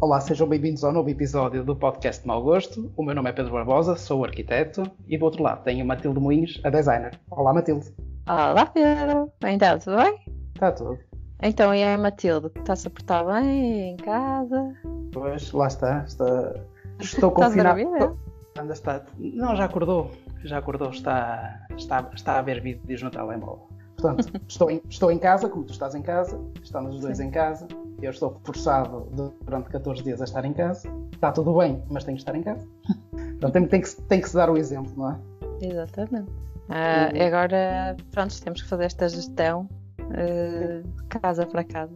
Olá, sejam bem-vindos ao novo episódio do podcast Mau Gosto. O meu nome é Pedro Barbosa, sou arquiteto e do outro lado tenho Matilde Moinhos, a designer. Olá, Matilde. Olá, Pedro. Então, tudo bem? Está tudo. Então, e a Matilde? Está-se a portar bem em casa? Pois, lá está. está... Estou confinado. Estás a dormir, Anda, está... Não, já acordou. Já acordou. Está, está, está a ver vídeos no telemóvel. Portanto, estou em, estou em casa, como tu estás em casa, estamos os dois Sim. em casa. Eu estou forçado durante 14 dias a estar em casa. Está tudo bem, mas tenho que estar em casa. Portanto, tem, tem, que, tem que se dar o exemplo, não é? Exatamente. Ah, e agora, pronto, temos que fazer esta gestão eh, casa para casa.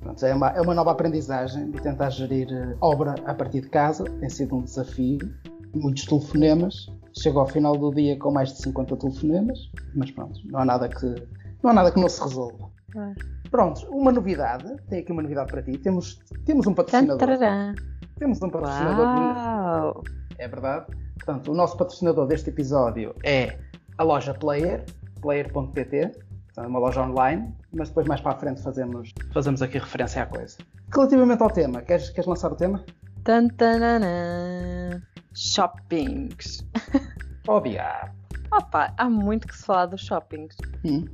Pronto, é, uma, é uma nova aprendizagem de tentar gerir eh, obra a partir de casa. Tem sido um desafio. Muitos telefonemas. Chego ao final do dia com mais de 50 telefonemas, mas pronto, não há nada que não, há nada que não se resolva. Ah. Pronto, uma novidade. Tem aqui uma novidade para ti. Temos, temos um patrocinador. Tantararã. Temos um patrocinador. Uau! É verdade. Portanto, o nosso patrocinador deste episódio é a loja Player, player.pt, portanto, uma loja online, mas depois mais para a frente fazemos, fazemos aqui referência à coisa. Relativamente ao tema, queres, queres lançar o tema? Tantanana. Shoppings. Diabo. Opa, há muito que se falar dos shoppings. Hum.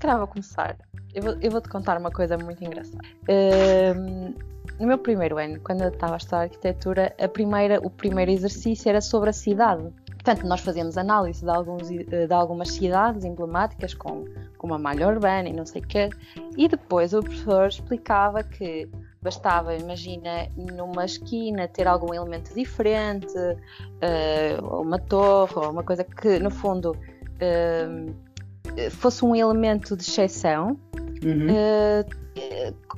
Calhar vou começar. Eu vou, eu vou te contar uma coisa muito engraçada. Ehm, no meu primeiro ano, quando eu estava a estudar arquitetura, a primeira, o primeiro exercício era sobre a cidade. Portanto, nós fazíamos análise de, alguns, eh, de algumas cidades emblemáticas com, com uma malha urbana e não sei o quê. E depois o professor explicava que bastava, imagina, numa esquina ter algum elemento diferente, eh, ou uma torre, ou uma coisa que, no fundo, ehm, fosse um elemento de exceção. Uhum. Eh,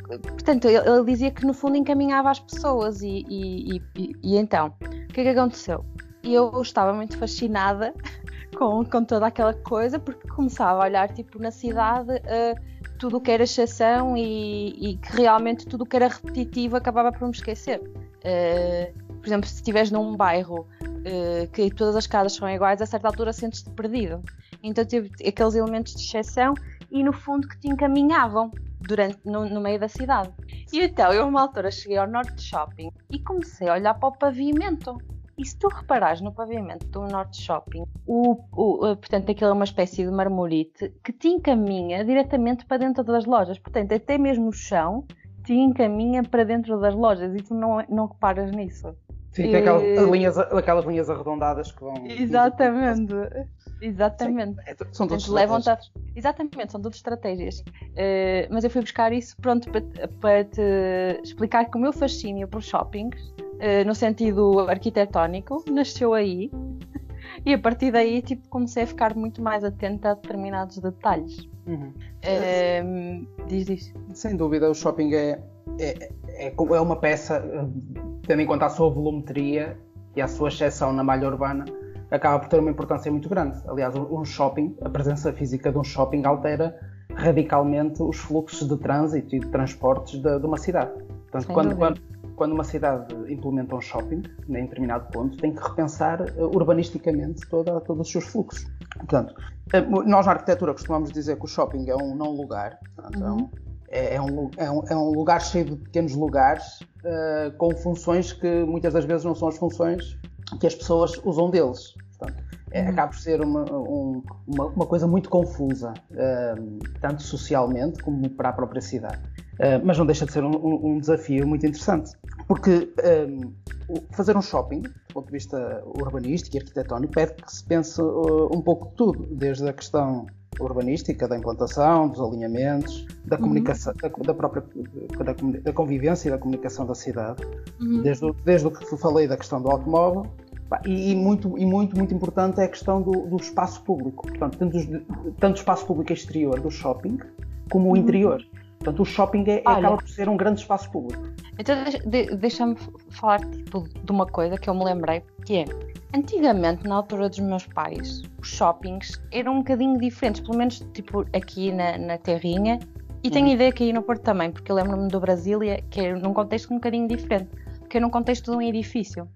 portanto, ele, ele dizia que no fundo encaminhava as pessoas e, e- e- e- então, o que é que aconteceu? Eu estava muito fascinada com, com toda aquela coisa porque começava a olhar tipo na cidade eh, tudo o que era exceção e, que realmente tudo o que era repetitivo acabava por me esquecer. Eh, por exemplo, se estiveres num bairro eh, que todas as casas são iguais, a certa altura sentes-te perdido. Então tive aqueles elementos de exceção e no fundo que te encaminhavam durante, no, no meio da cidade. E então eu, uma altura, cheguei ao Norte Shopping e comecei a olhar para o pavimento. E se tu reparares no pavimento do Norte Shopping, o, o, eh, portanto, aquilo é uma espécie de marmorite que te encaminha diretamente para dentro das lojas. Portanto, até mesmo o chão te encaminha para dentro das lojas e tu não, não reparas nisso. Sim, tem aquelas, Eh, as linhas, aquelas linhas arredondadas que vão. Exatamente. Exatamente. É, são todos a- Exatamente, são tudo estratégias. Eh, mas eu fui buscar isso, pronto, para, para te explicar que o meu fascínio por shoppings, eh, no sentido arquitetónico, nasceu aí. E a partir daí, tipo, comecei a ficar muito mais atenta a determinados detalhes. Uhum. Eh, diz, diz. Sem dúvida, o shopping é, é, é, é uma peça, eh, tendo em conta a sua volumetria e a sua exceção na malha urbana, acaba por ter uma importância muito grande. Aliás, um shopping, a presença física de um shopping altera radicalmente os fluxos de trânsito e de transportes de, de uma cidade. Portanto, Sem quando, quando, quando uma cidade implementa um shopping, em determinado ponto, tem que repensar eh, urbanisticamente toda, todos os seus fluxos. Portanto, eh, nós na arquitetura costumamos dizer que o shopping é um não lugar, portanto, é um- Uhum. é, é um, é um- é um lugar cheio de pequenos lugares eh, com funções que muitas das vezes não são as funções que as pessoas usam deles. É, Uhum. acaba por ser uma, um- uma, uma coisa muito confusa, eh, tanto socialmente como para a própria cidade. Eh, mas não deixa de ser um, um- desafio muito interessante. Porque eh, o- fazer um shopping, do ponto de vista urbanístico e arquitetónico, pede que se pense eh, um pouco de tudo, desde a questão urbanística, da implantação, dos alinhamentos, da comunicação, da, da própria da, da convivência e da comunicação da cidade, desde, o- desde o que falei da questão do automóvel, e, e muito, e muito, muito importante é a questão do, do espaço público. Portanto, tanto, os- tanto o espaço público exterior do shopping, como o interior. Portanto, o shopping é, Olha. acaba por ser um grande espaço público. Então de- deixa-me falar tipo, de uma coisa que eu me lembrei, que é antigamente, na altura dos meus pais, os shoppings eram um bocadinho diferentes, pelo menos tipo aqui na, na Terrinha, e tenho Uhum. ideia que aí no Porto também, porque eu lembro-me do Brasília, que é num contexto um bocadinho diferente, que é num contexto de um edifício.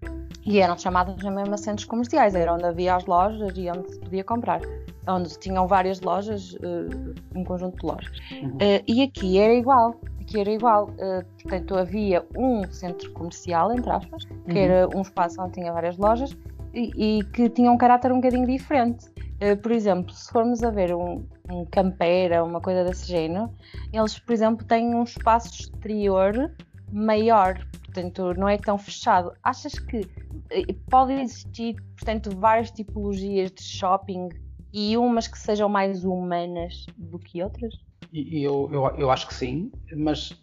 E eram chamados mesmo centros comerciais, era onde havia as lojas e onde se podia comprar. Onde tinham várias lojas, eh, um conjunto de lojas. Uhum. Eh, e aqui era igual. Aqui era igual. Uh, portanto, havia um centro comercial, entre aspas, que Uhum. era um espaço onde tinha várias lojas e, e que tinha um caráter um bocadinho diferente. Por exemplo, se formos a ver um, um campeira, uma coisa desse género, eles, por exemplo, têm um espaço exterior maior, portanto, não é tão fechado. Achas que eh, pode existir, portanto, várias tipologias de shopping e umas que sejam mais humanas do que outras? Eu, eu, eu acho que sim, mas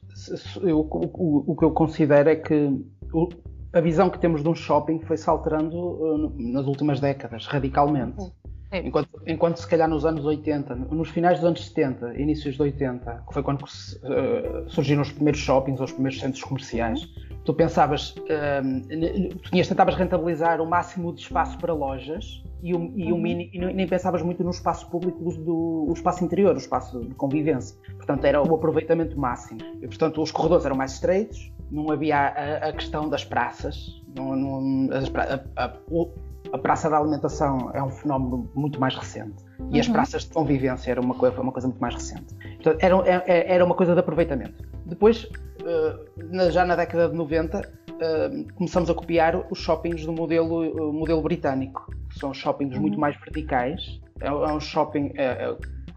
eu- o, o- que eu considero é que o- a visão que temos de um shopping foi se alterando uh, nas últimas décadas, radicalmente. Uhum. Enquanto, enquanto se calhar nos anos 80, nos finais dos anos 70, inícios de 80, que foi quando uh, surgiram os primeiros shoppings ou os primeiros centros comerciais, tu pensavas, um, n- tu tinhas, tentavas rentabilizar o máximo de espaço para lojas e, o, e, o Uhum. mini, e nem pensavas muito no espaço público do, do o espaço interior, o espaço de convivência. Portanto, era o aproveitamento máximo. E, portanto, os corredores eram mais estreitos, não havia a, a questão das praças, não, não- as a- a- o- a praça da alimentação é um fenómeno muito mais recente e as Uhum. praças de convivência era uma coisa, uma coisa muito mais recente. Portanto, era, era- era uma coisa de aproveitamento. Depois, eh, já na década de 90, eh, começamos a copiar os shoppings do modelo, eh, modelo britânico, que são shoppings Uhum. muito mais verticais. É, é um shopping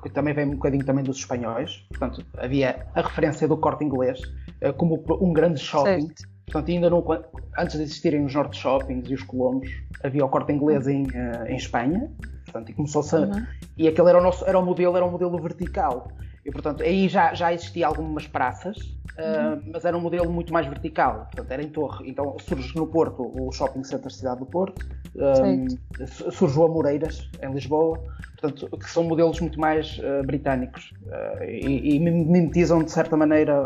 que também vem um bocadinho também dos espanhóis. Portanto, havia a referência do corte inglês como um grande shopping. Certo. Portanto, ainda não, antes de existirem os Norte Shoppings e os Colombos, havia o corte inglês em, eh, em Espanha. Portanto, e começou-se a, Uhum. e aquele era o nosso era o modelo, era o modelo vertical. E portanto, aí já, já existia algumas praças, uh, mas era um modelo muito mais vertical, portanto, era em torre. Então surge no Porto o Shopping Center Cidade do Porto, um, su- surge o Amoreiras em Lisboa, portanto, que são modelos muito mais uh, britânicos uh, e, e mimetizam de certa maneira.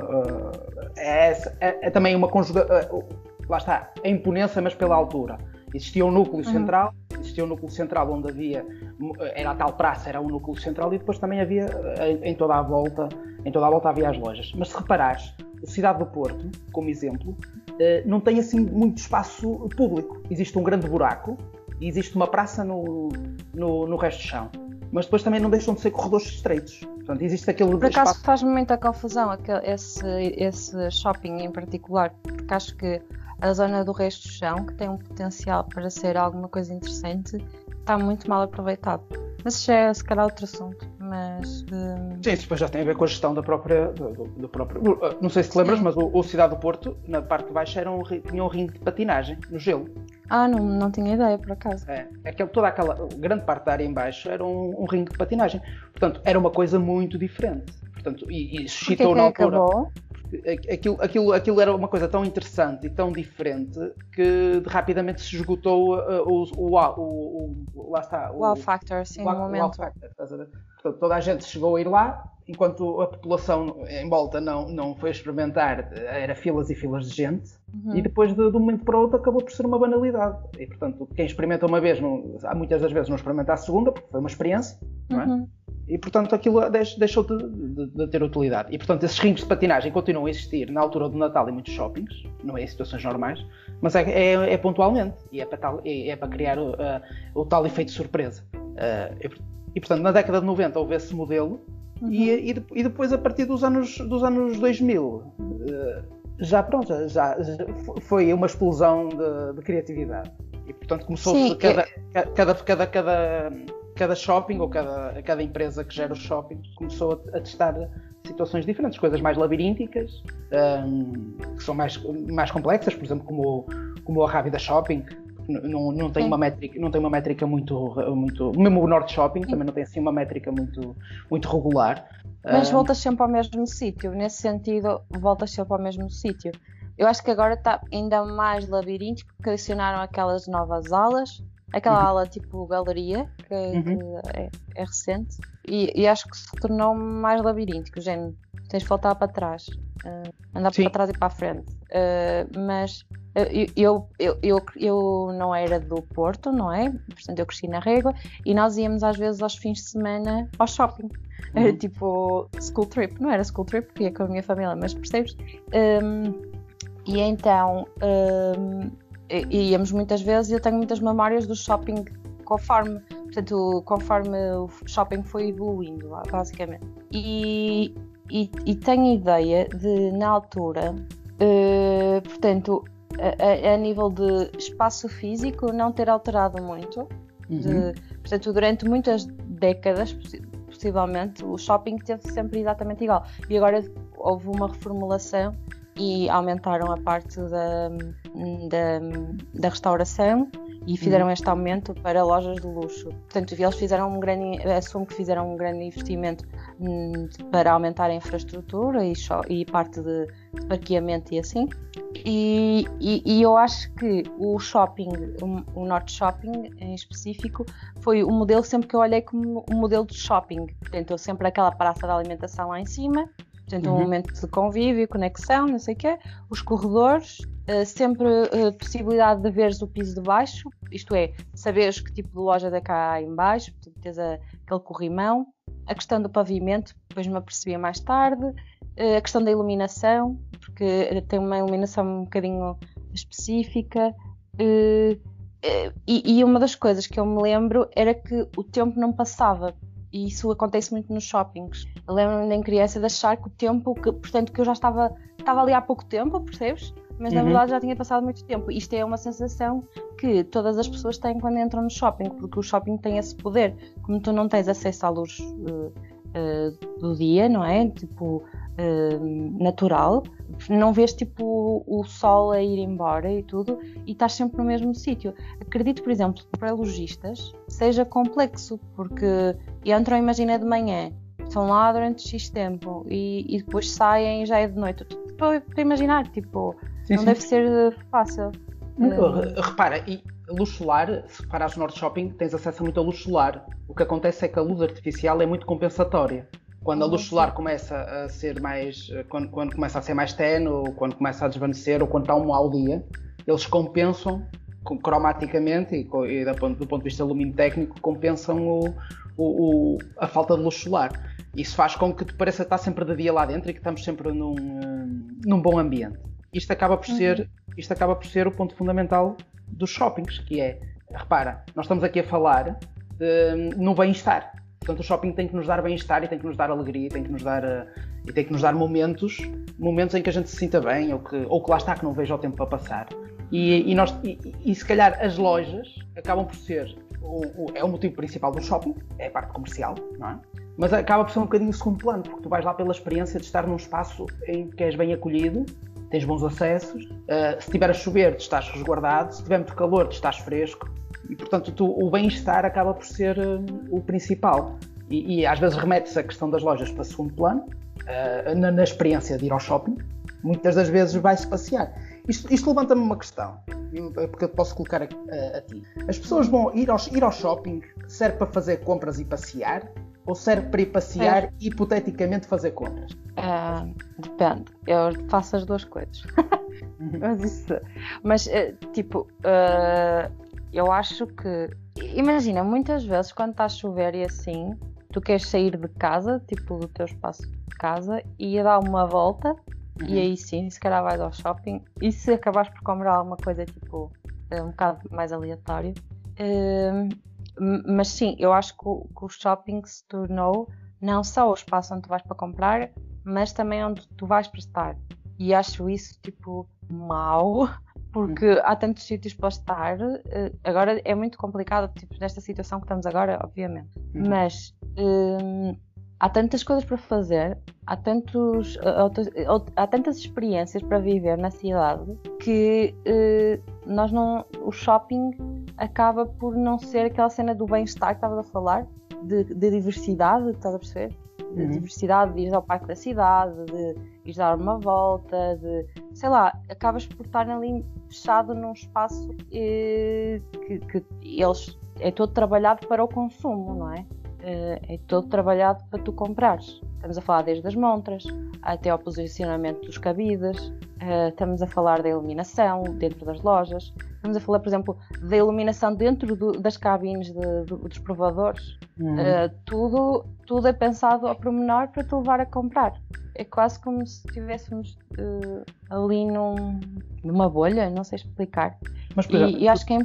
É, é- é também uma conjugação. lá está, a imponência, mas pela altura. Existia um núcleo Uhum. central, existia um núcleo central onde havia, era a tal praça, era um núcleo central e depois também havia em, em toda a volta, em toda a volta havia as lojas. Mas se reparares, a cidade do Porto, como exemplo, eh, não tem assim muito espaço público. Existe um grande buraco e existe uma praça no, no, no resto do chão. Mas depois também não deixam de ser corredores estreitos. Portanto, existe aquele Por acaso espaço. faz-me muita confusão aquele, esse, esse shopping em particular, porque acho que a zona do resto do chão, que tem um potencial para ser alguma coisa interessante, está muito mal aproveitado. Mas isso já é se calhar outro assunto. Mas hum, Sim, isso depois já tem a ver com a gestão da própria. Do, do- do próprio, uh, não sei se te lembras, Sim. mas o, o Cidade do Porto, na parte de baixo, era um, tinha um ringue de patinagem no gelo. ah, não, não tinha ideia por acaso. É, aquele, toda aquela grande parte da área em baixo era um, um ringue de patinagem. Portanto, era uma coisa muito diferente. Portanto, e, e Porquê suscitou que na altura. acabou? Aquilo, aquilo, aquilo era uma coisa tão interessante e tão diferente que rapidamente se esgotou uh, o, o, o, o- lá está, O wow factor, sim, o no momento. factor? Portanto, toda a gente chegou a ir lá, enquanto a população em volta não, não foi experimentar, era filas e filas de gente, Uhum. e depois de, de um momento para o outro acabou por ser uma banalidade. E portanto, quem experimenta uma vez, não, há muitas das vezes não experimenta a segunda, porque foi uma experiência, não é? Uhum. E portanto aquilo deix- deixou de, de- de ter utilidade. E portanto esses rings de patinagem continuam a existir na altura do Natal em muitos shoppings, não é em situações normais, mas é, é- é pontualmente e é para, tal- é- é para criar o, ah, o tal efeito surpresa. Ah, e, por- portanto na década de 90 houve esse modelo Uhum. e, e e depois a partir dos anos, dos anos 2000 ah, já pronto, já, já- foi uma explosão de, de criatividade. E portanto começou-se Sim, cada, cada, cada, cada, cada shopping ou cada, cada empresa que gera os shoppings começou a, a testar situações diferentes, coisas mais labirínticas, hum, que são mais, mais complexas, por exemplo, como, o- como a Rábida Shopping, não, não, tem Sim. uma métrica, não tem uma métrica muito, muito. Mesmo o Norte Shopping também não tem assim uma métrica muito, muito regular. Mas Hum, voltas sempre ao mesmo sítio, nesse sentido, voltas sempre ao mesmo sítio. Eu acho que agora está ainda mais labiríntico porque adicionaram aquelas novas alas, aquela Uhum. ala tipo galeria, que, Uhum. que é, é recente, e, e acho que se tornou mais labiríntico, género, tens de voltar para trás, eh, andar Sim. para trás e para a frente. Eh, mas eh, eu, eu, eu, eu não era do Porto, não é? Portanto, eu cresci na Régua e nós íamos às vezes aos fins de semana ao shopping. Era Uhum. tipo school trip, não era school trip porque ia com a minha família, mas percebes? Um, e então um, í- íamos muitas vezes e eu tenho muitas memórias do shopping conforme, portanto, conforme o shopping foi evoluindo, basicamente. E, e, e tenho ideia de, na altura, uh, portanto, a, a, a, nível de espaço físico, não ter alterado muito. Uhum. De, portanto, durante muitas décadas, possivelmente, o shopping teve sempre exatamente igual. E agora houve uma reformulação e aumentaram a parte da, da, da restauração e fizeram uhum. este aumento para lojas de luxo. Portanto, eles fizeram um grande, assumo que fizeram um grande investimento hum, para aumentar a infraestrutura e, e parte de, parqueamento e assim. E, e, e, eu acho que o shopping, o, o Norte Shopping em específico, foi o modelo sempre que eu olhei como um modelo de shopping. Portanto, sempre aquela praça de alimentação lá em cima, Portanto, uhum. um momento de convívio, conexão, não sei o quê. Os corredores, uh, sempre uh, possibilidade de veres o piso de baixo, isto é, saberes que tipo de loja da cá em baixo, portanto, tens a, aquele corrimão. A questão do pavimento, depois me apercebi mais tarde. Uh, a questão da iluminação, porque tem uma iluminação um bocadinho específica. E, e uma das coisas que eu me lembro era que o tempo não passava e isso acontece muito nos shoppings. Lembro-me em criança de achar que o tempo, que, portanto, que eu já estava, estava ali há pouco tempo, percebes? Mas na uhum. verdade já tinha passado muito tempo. Isto é uma sensação que todas as pessoas têm quando entram no shopping, porque o shopping tem esse poder. Como tu não tens acesso à luz uh, uh, do dia, não é? Tipo, uh, natural, não vês tipo o sol a ir embora e tudo, e estás sempre no mesmo sítio. Acredito, por exemplo, para lojistas seja complexo, porque entram, imagina, de manhã, estão lá durante X tempo e, e depois saem e já é de noite. Estou a imaginar, tipo, sim, não sim. deve ser fácil. Uh, repara, e luz solar, se reparares no Norte Shopping, tens acesso a muita luz solar. O que acontece é que a luz artificial é muito compensatória. Quando a luz solar começa a ser mais. Quando, quando começa a ser mais tenue, ou quando começa a desvanecer, ou quando está um mau dia, eles compensam cromaticamente e, e do, ponto, do, ponto, de vista luminotécnico compensam o, o, o, a falta de luz solar. Isso faz com que te pareça estar sempre de dia lá dentro e que estamos sempre num, num bom ambiente. Isto acaba por ser, uhum. isto acaba por ser o ponto fundamental dos shoppings, que é, repara, nós estamos aqui a falar de, no bem-estar. Portanto, o shopping tem que nos dar bem-estar e tem que nos dar alegria, tem que nos dar uh, e tem que nos dar momentos, momentos em que a gente se sinta bem ou que, ou que lá está que não veja o tempo para passar. E, e nós, e, e, se calhar as lojas acabam por ser o, o, é o motivo principal do shopping, é a parte comercial, não é? Mas acaba por ser um bocadinho segundo plano, porque tu vais lá pela experiência de estar num espaço em que és bem acolhido, tens bons acessos, uh, se estiver a chover, te estás resguardado, se tiver muito calor, te estás fresco, e portanto tu, o bem-estar acaba por ser uh, o principal. E, e às vezes remete-se a questão das lojas para segundo plano, uh, na, na, experiência de ir ao shopping, muitas das vezes vai-se passear. Isto, isto levanta-me uma questão, porque eu posso colocar a, a, a, ti. As pessoas vão ir ao, ir ao shopping, serve para fazer compras e passear? Ou serve para ir passear é. e hipoteticamente fazer compras? Uh, depende. Eu faço as duas coisas. mas, isso, mas tipo, uh, eu acho que. Imagina, muitas vezes quando está a chover e assim, tu queres sair de casa, tipo do teu espaço de casa, e ir dar uma volta, uhum. e aí sim, se calhar vais ao shopping, e se acabares por comprar alguma coisa tipo um bocado mais aleatório. Uh, mas sim, eu acho que o, que o, shopping se tornou não só o espaço onde tu vais para comprar, mas também onde tu vais para estar. E acho isso tipo mau, porque uhum. há tantos sítios para estar. Eh, agora é muito complicado, tipo, nesta situação que estamos agora, obviamente. Uhum. Mas hum, há tantas coisas para fazer, há, tantos, há tantas experiências para viver na cidade que nós não. O shopping acaba por não ser aquela cena do bem-estar que estavas a falar, de, de diversidade, estás a perceber? De uhum. diversidade, de ir ao parque da cidade, de ir dar uma volta, de sei lá, acabas por estar ali fechado num espaço eh, que, que, eles é todo trabalhado para o consumo, não é? Eh, é todo trabalhado para tu comprares. Estamos a falar desde as montras até ao posicionamento dos cabides, eh, estamos a falar da iluminação dentro das lojas, estamos a falar, por exemplo, da iluminação dentro do, das cabines de, de, dos provadores. Uhum. Uh, tudo, tudo é pensado ao pormenor para te levar a comprar. É quase como se estivéssemos uh, ali num, numa bolha, não sei explicar. Mas, e, exemplo, e acho que é.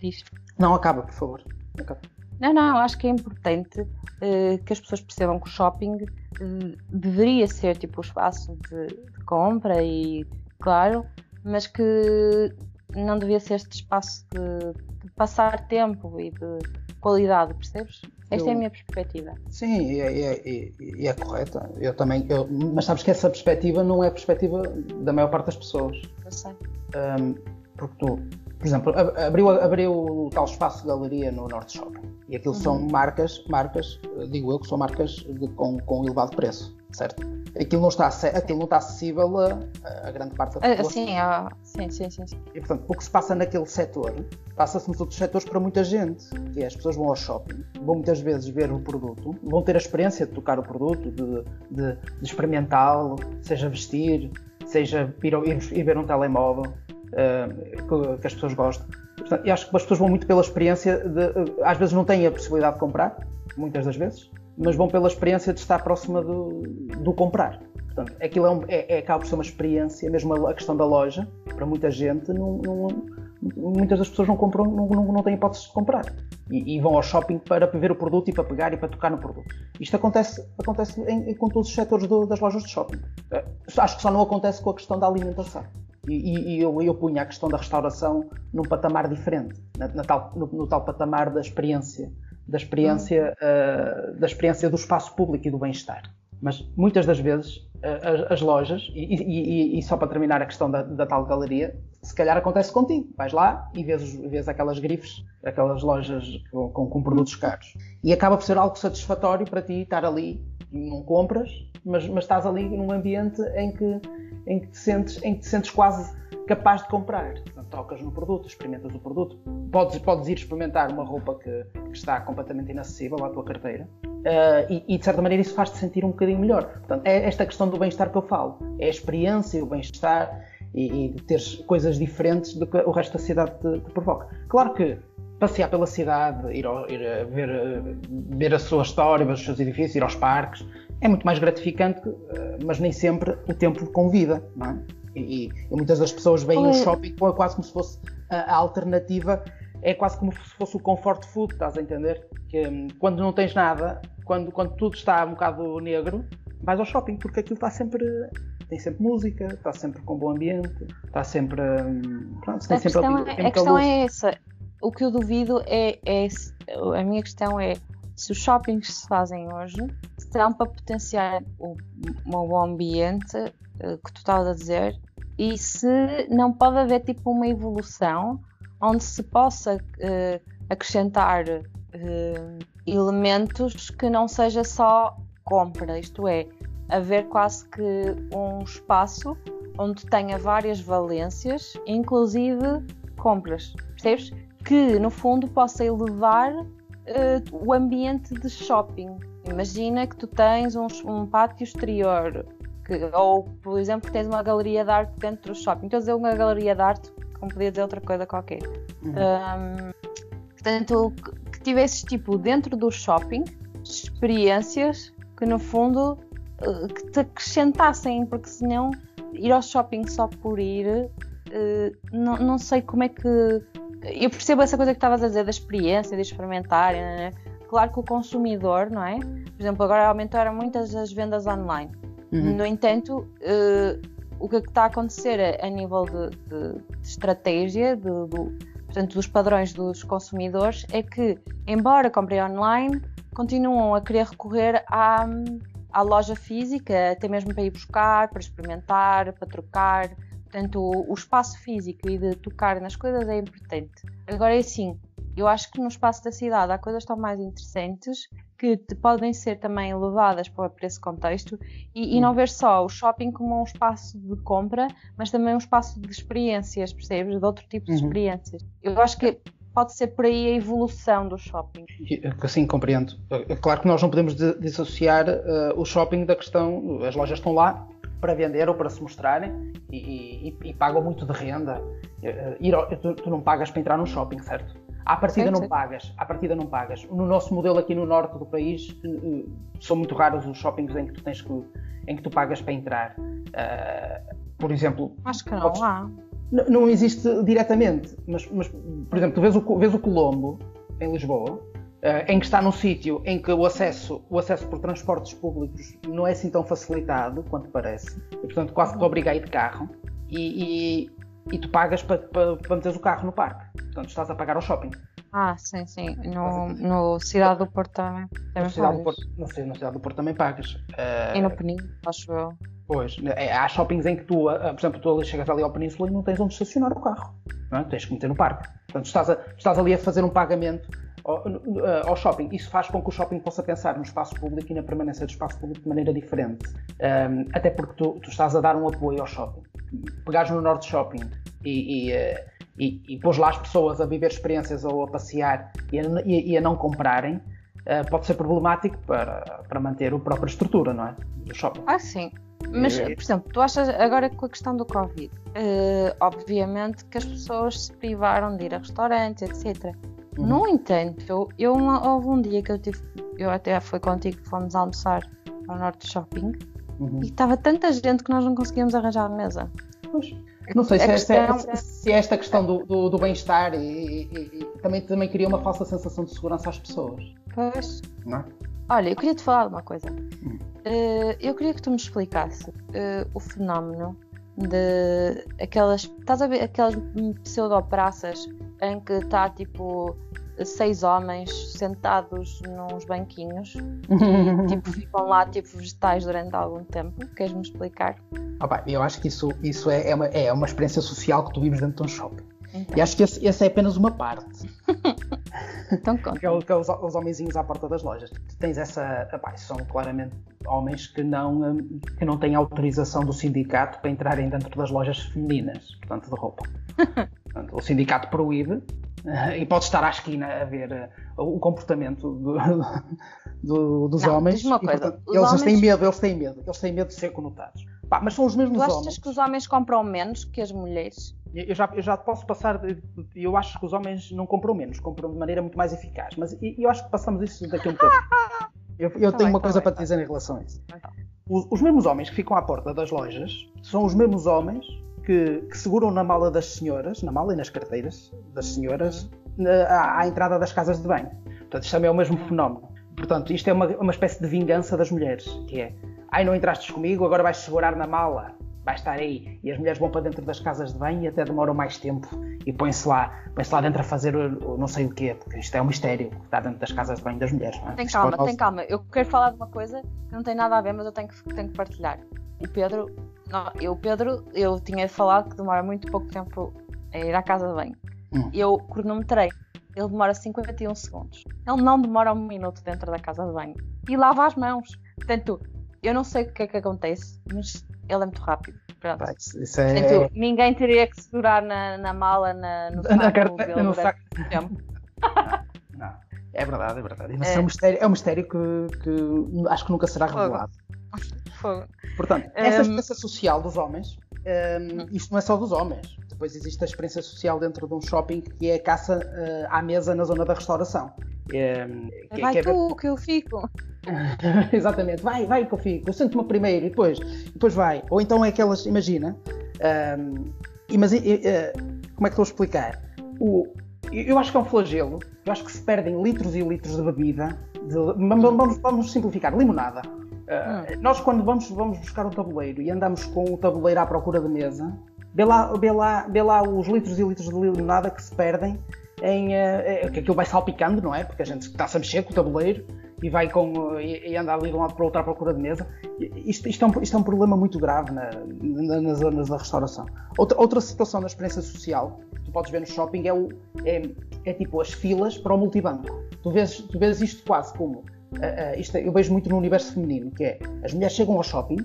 Diz. Não, acaba, por favor. Acaba. Não, não, acho que é importante que as pessoas percebam que o shopping deveria ser tipo o espaço de, de, compra e, claro, mas que não devia ser este espaço de, de passar tempo e de qualidade, percebes? Esta eu... é a minha perspectiva. Sim, e é, é, é, é, correta. Eu também, eu, mas sabes que essa perspectiva não é a perspectiva da maior parte das pessoas. Eu sei. Um, porque tu, por exemplo, abriu, abriu o tal espaço de galeria no Norte Shopping. E aquilo uhum. são marcas, marcas, digo eu que são marcas de, com, com elevado preço, certo? Aquilo não está, aquilo não está acessível a, a grande parte da população. sim, ah, sim, sim, sim, sim. E portanto, o que se passa naquele setor, passa-se nos outros setores para muita gente. Que é, as pessoas vão ao shopping, vão muitas vezes ver o produto, vão ter a experiência de tocar o produto, de, de, de experimentá-lo, seja vestir, seja ir, ir, ir ver um telemóvel uh, que as pessoas gostam. Portanto, e acho que as pessoas vão muito pela experiência de, uh, às vezes não têm a possibilidade de comprar, muitas das vezes, mas vão pela experiência de estar próxima do, do comprar. Portanto, aquilo é, um, é, é acaba por ser uma experiência, mesmo a, questão da loja, para muita gente, não, não, muitas das pessoas não compram, não, não, não têm hipótese de comprar. E, e, vão ao shopping para ver o produto e para pegar e para tocar no produto. Isto acontece, acontece em, em, com todos os setores do, das lojas de shopping. Uh, acho que só não acontece com a questão da alimentação. E, e eu, eu punha a questão da restauração num patamar diferente, na, na tal, no, no, tal patamar da experiência, da experiência, uh, da experiência do espaço público e do bem-estar. Mas muitas das vezes uh, as, as, lojas, e, e, e, só para terminar a questão da, da, tal galeria, se calhar acontece contigo. Vais lá e vês, vês aquelas grifes, aquelas lojas com, com, com produtos caros. E acaba por ser algo satisfatório para ti estar ali, não compras, mas, mas estás ali num ambiente em que em que te sentes, em que te sentes quase capaz de comprar. Portanto, tocas no produto, experimentas o produto, podes, podes ir experimentar uma roupa que, que está completamente inacessível à tua carteira uh, e, e, de certa maneira isso faz-te sentir um bocadinho melhor. Portanto, é esta questão do bem-estar que eu falo. É a experiência, o bem-estar e, e de teres coisas diferentes do que o resto da cidade te, te provoca. Claro que passear pela cidade, ir, ao, ir ver, ver a sua história, ver os seus edifícios, ir aos parques, é muito mais gratificante, eh, mas nem sempre o tempo convida, não é? E, e muitas das pessoas veem o shopping quase como se fosse a, a, alternativa, é quase como se fosse o comfort food, estás a entender? Que hum, quando não tens nada, quando, quando tudo está um bocado negro, vais ao shopping, porque aquilo está sempre tem sempre música, está sempre com bom ambiente, está sempre. Hum, pronto, tem a sempre questão, a, a questão é essa. O que eu duvido é, é. A minha questão é se os shoppings se fazem hoje, serão para potenciar o, bom ambiente uh, que tu estavas a dizer e se não pode haver tipo uma evolução onde se possa uh, acrescentar uh, elementos que não seja só compra, isto é, haver quase que um espaço onde tenha várias valências, inclusive compras, percebes? Que no fundo possa elevar uh, o ambiente de shopping. Imagina que tu tens um, um pátio exterior, que, ou por exemplo tens uma galeria de arte dentro do shopping. Estou a dizer uma galeria de arte, como podia dizer outra coisa qualquer. Uhum. Um, portanto, que, que tivesses tipo dentro do shopping experiências que no fundo uh, que te acrescentassem, porque senão ir ao shopping só por ir, uh, não, não sei como é que eu percebo essa coisa que estavas a dizer da experiência, de experimentar. Né? Claro que o consumidor, não é? Por exemplo, agora aumentaram muitas as vendas online. Uhum. No entanto, uh, o que está a acontecer a, a nível de, de, de estratégia, de, do, portanto, dos padrões dos consumidores, é que, embora comprem online, continuam a querer recorrer à, à loja física, até mesmo para ir buscar, para experimentar, para trocar. Portanto, o, o espaço físico e de tocar nas coisas é importante. Agora é assim, eu acho que no espaço da cidade há coisas tão mais interessantes que podem ser também levadas para, esse contexto e, e, não ver só o shopping como um espaço de compra, mas também um espaço de experiências, percebes? De outro tipo de uhum. experiências. Eu acho que pode ser por aí a evolução do shopping. Sim, compreendo. É claro que nós não podemos dissociar uh, o shopping da questão, as lojas estão lá, para vender ou para se mostrarem e, e, e pagam muito de renda. Eh, ao, tu, tu, não pagas para entrar num shopping, certo? À partida sim, não sim. pagas, à partida não pagas. No nosso modelo aqui no norte do país eh, eh, são muito raros os shoppings em que tu tens que, em que tu pagas para entrar. Uh, por exemplo, acho que não podes, há. Não existe diretamente, mas, mas, por exemplo, tu vês o, vês o Colombo em Lisboa, em que está num sítio em que o acesso, o acesso por transportes públicos não é assim tão facilitado quanto parece, e, portanto quase que te obriga a ir de carro, e, e, e tu pagas para, para, para meteres o carro no parque. Portanto, estás a pagar ao shopping. Ah, sim, sim. No, no Cidade do Porto também. também no Cidade do Porto, na Cidade do Porto também pagas. Uh, e no Peninho, acho eu. Pois, é, há shoppings em que tu, uh, por exemplo, tu chegas ali ao Península e não tens onde estacionar o carro. Não é? Tens que meter no parque. Portanto, estás, a, estás ali a fazer um pagamento ao, uh, ao, shopping. Isso faz com que o shopping possa pensar no espaço público e na permanência do espaço público de maneira diferente. Um, até porque tu, tu, estás a dar um apoio ao shopping. Pegares no Norte Shopping e, e e, e pôs lá as pessoas a viver experiências ou a passear e a, e, e a não comprarem, uh, pode ser problemático para, para manter a própria estrutura, não é? Do shopping. Ah, sim. Mas, por exemplo, tu achas agora com a questão do Covid, uh, obviamente que as pessoas se privaram de ir a restaurantes, etc. Uhum. No entanto, eu, eu, houve um dia que eu tive, eu até foi contigo que fomos almoçar ao Norte Shopping uhum. e estava tanta gente que nós não conseguíamos arranjar a mesa. Pois. Não sei se, questão... é, se, é, esta questão do, do, do bem-estar e, e, e, também, também cria uma falsa sensação de segurança às pessoas. Pois. Não é? Olha, eu queria te falar de uma coisa. Hum. Uh, eu queria que tu me explicasse uh, o fenómeno de aquelas. Estás a ver aquelas pseudo-praças em que está tipo seis homens sentados nos banquinhos e tipo, ficam lá tipo vegetais durante algum tempo. Queres-me explicar? Ah, eu acho que isso, isso é, é, uma, é uma experiência social que tu vives dentro de um shopping. Então. E acho que esse, esse é apenas uma parte. então conta. Que é, que é os, os homenzinhos à porta das lojas. Tens essa. São claramente homens que não, que não têm autorização do sindicato para entrarem dentro das lojas femininas, portanto, de roupa. Portanto, o sindicato proíbe e pode estar à esquina a ver uh, o comportamento do, do, dos não, homens. Uma coisa, e, portanto, eles homens... têm medo, eles têm medo, eles têm medo de ser conotados. Pá, mas são os mesmos homens. Tu achas homens. que os homens compram menos que as mulheres? Eu já, eu já posso passar, eu acho que os homens não compram menos, compram de maneira muito mais eficaz, mas eu acho que passamos isso daqui a um bocadinho. Eu, eu tá tenho bem, uma tá coisa bem, para te dizer em relação a isso. Então. Os, os mesmos homens que ficam à porta das lojas são os mesmos homens que, que, seguram na mala das senhoras, na mala e nas carteiras das senhoras, à, à, entrada das casas de banho. Portanto, isto também é o mesmo fenómeno. Portanto, isto é uma, uma espécie de vingança das mulheres, que é, ai, não entrastes comigo, agora vais segurar na mala, vais estar aí. E as mulheres vão para dentro das casas de banho e até demoram mais tempo e põem-se lá, põem-se lá dentro a fazer o, o, não sei o quê, porque isto é um mistério que está dentro das casas de banho das mulheres. Não é? Tem calma, tem calma. Eu quero falar de uma coisa que não tem nada a ver, mas eu tenho que, tenho que partilhar. O Pedro não, eu, Pedro, eu tinha falado que demora muito pouco tempo a ir à casa de banho. Hum. Eu cronometrei. Ele demora 51 segundos. Ele não demora um minuto dentro da casa de banho. E lava as mãos. Portanto, eu não sei o que é que acontece, mas ele é muito rápido. Pronto. isso é... Portanto, ninguém teria que segurar na, na mala, na, no saco na carta, no saco. tempo. Não, não, É verdade, é verdade. Mas é, é um mistério, é um mistério que, que acho que nunca será revelado. Fogo. Portanto, essa um... experiência social dos homens, um, isto não é só dos homens. Depois existe a experiência social dentro de um shopping que é a caça uh, à mesa na zona da restauração. Um, que, vai que é... tu, que eu fico. Exatamente, vai, vai que eu sento-me primeiro e depois, depois vai. Ou então é aquelas, imagina, um, mas, uh, como é que estou a explicar? O, eu acho que é um flagelo. Eu acho que se perdem litros e litros de bebida. De, vamos, vamos simplificar, limonada Uh, nós, quando vamos, vamos buscar um tabuleiro e andamos com o tabuleiro à procura de mesa, vê lá, vê lá, vê lá os litros e litros de limonada que se perdem em. Uh, que aquilo vai salpicando, não é? Porque a gente está-se a mexer com o tabuleiro e vai com. e, anda ali de um lado para o outro à procura de mesa. Isto, isto, é, um, isto é um problema muito grave na, na, nas zonas da restauração. Outra, outra situação da experiência social que tu podes ver no shopping é, o, é, é tipo as filas para o multibanco. Tu vês, tu vês isto quase como uh, isto é, eu vejo muito no universo feminino, que é as mulheres chegam ao shopping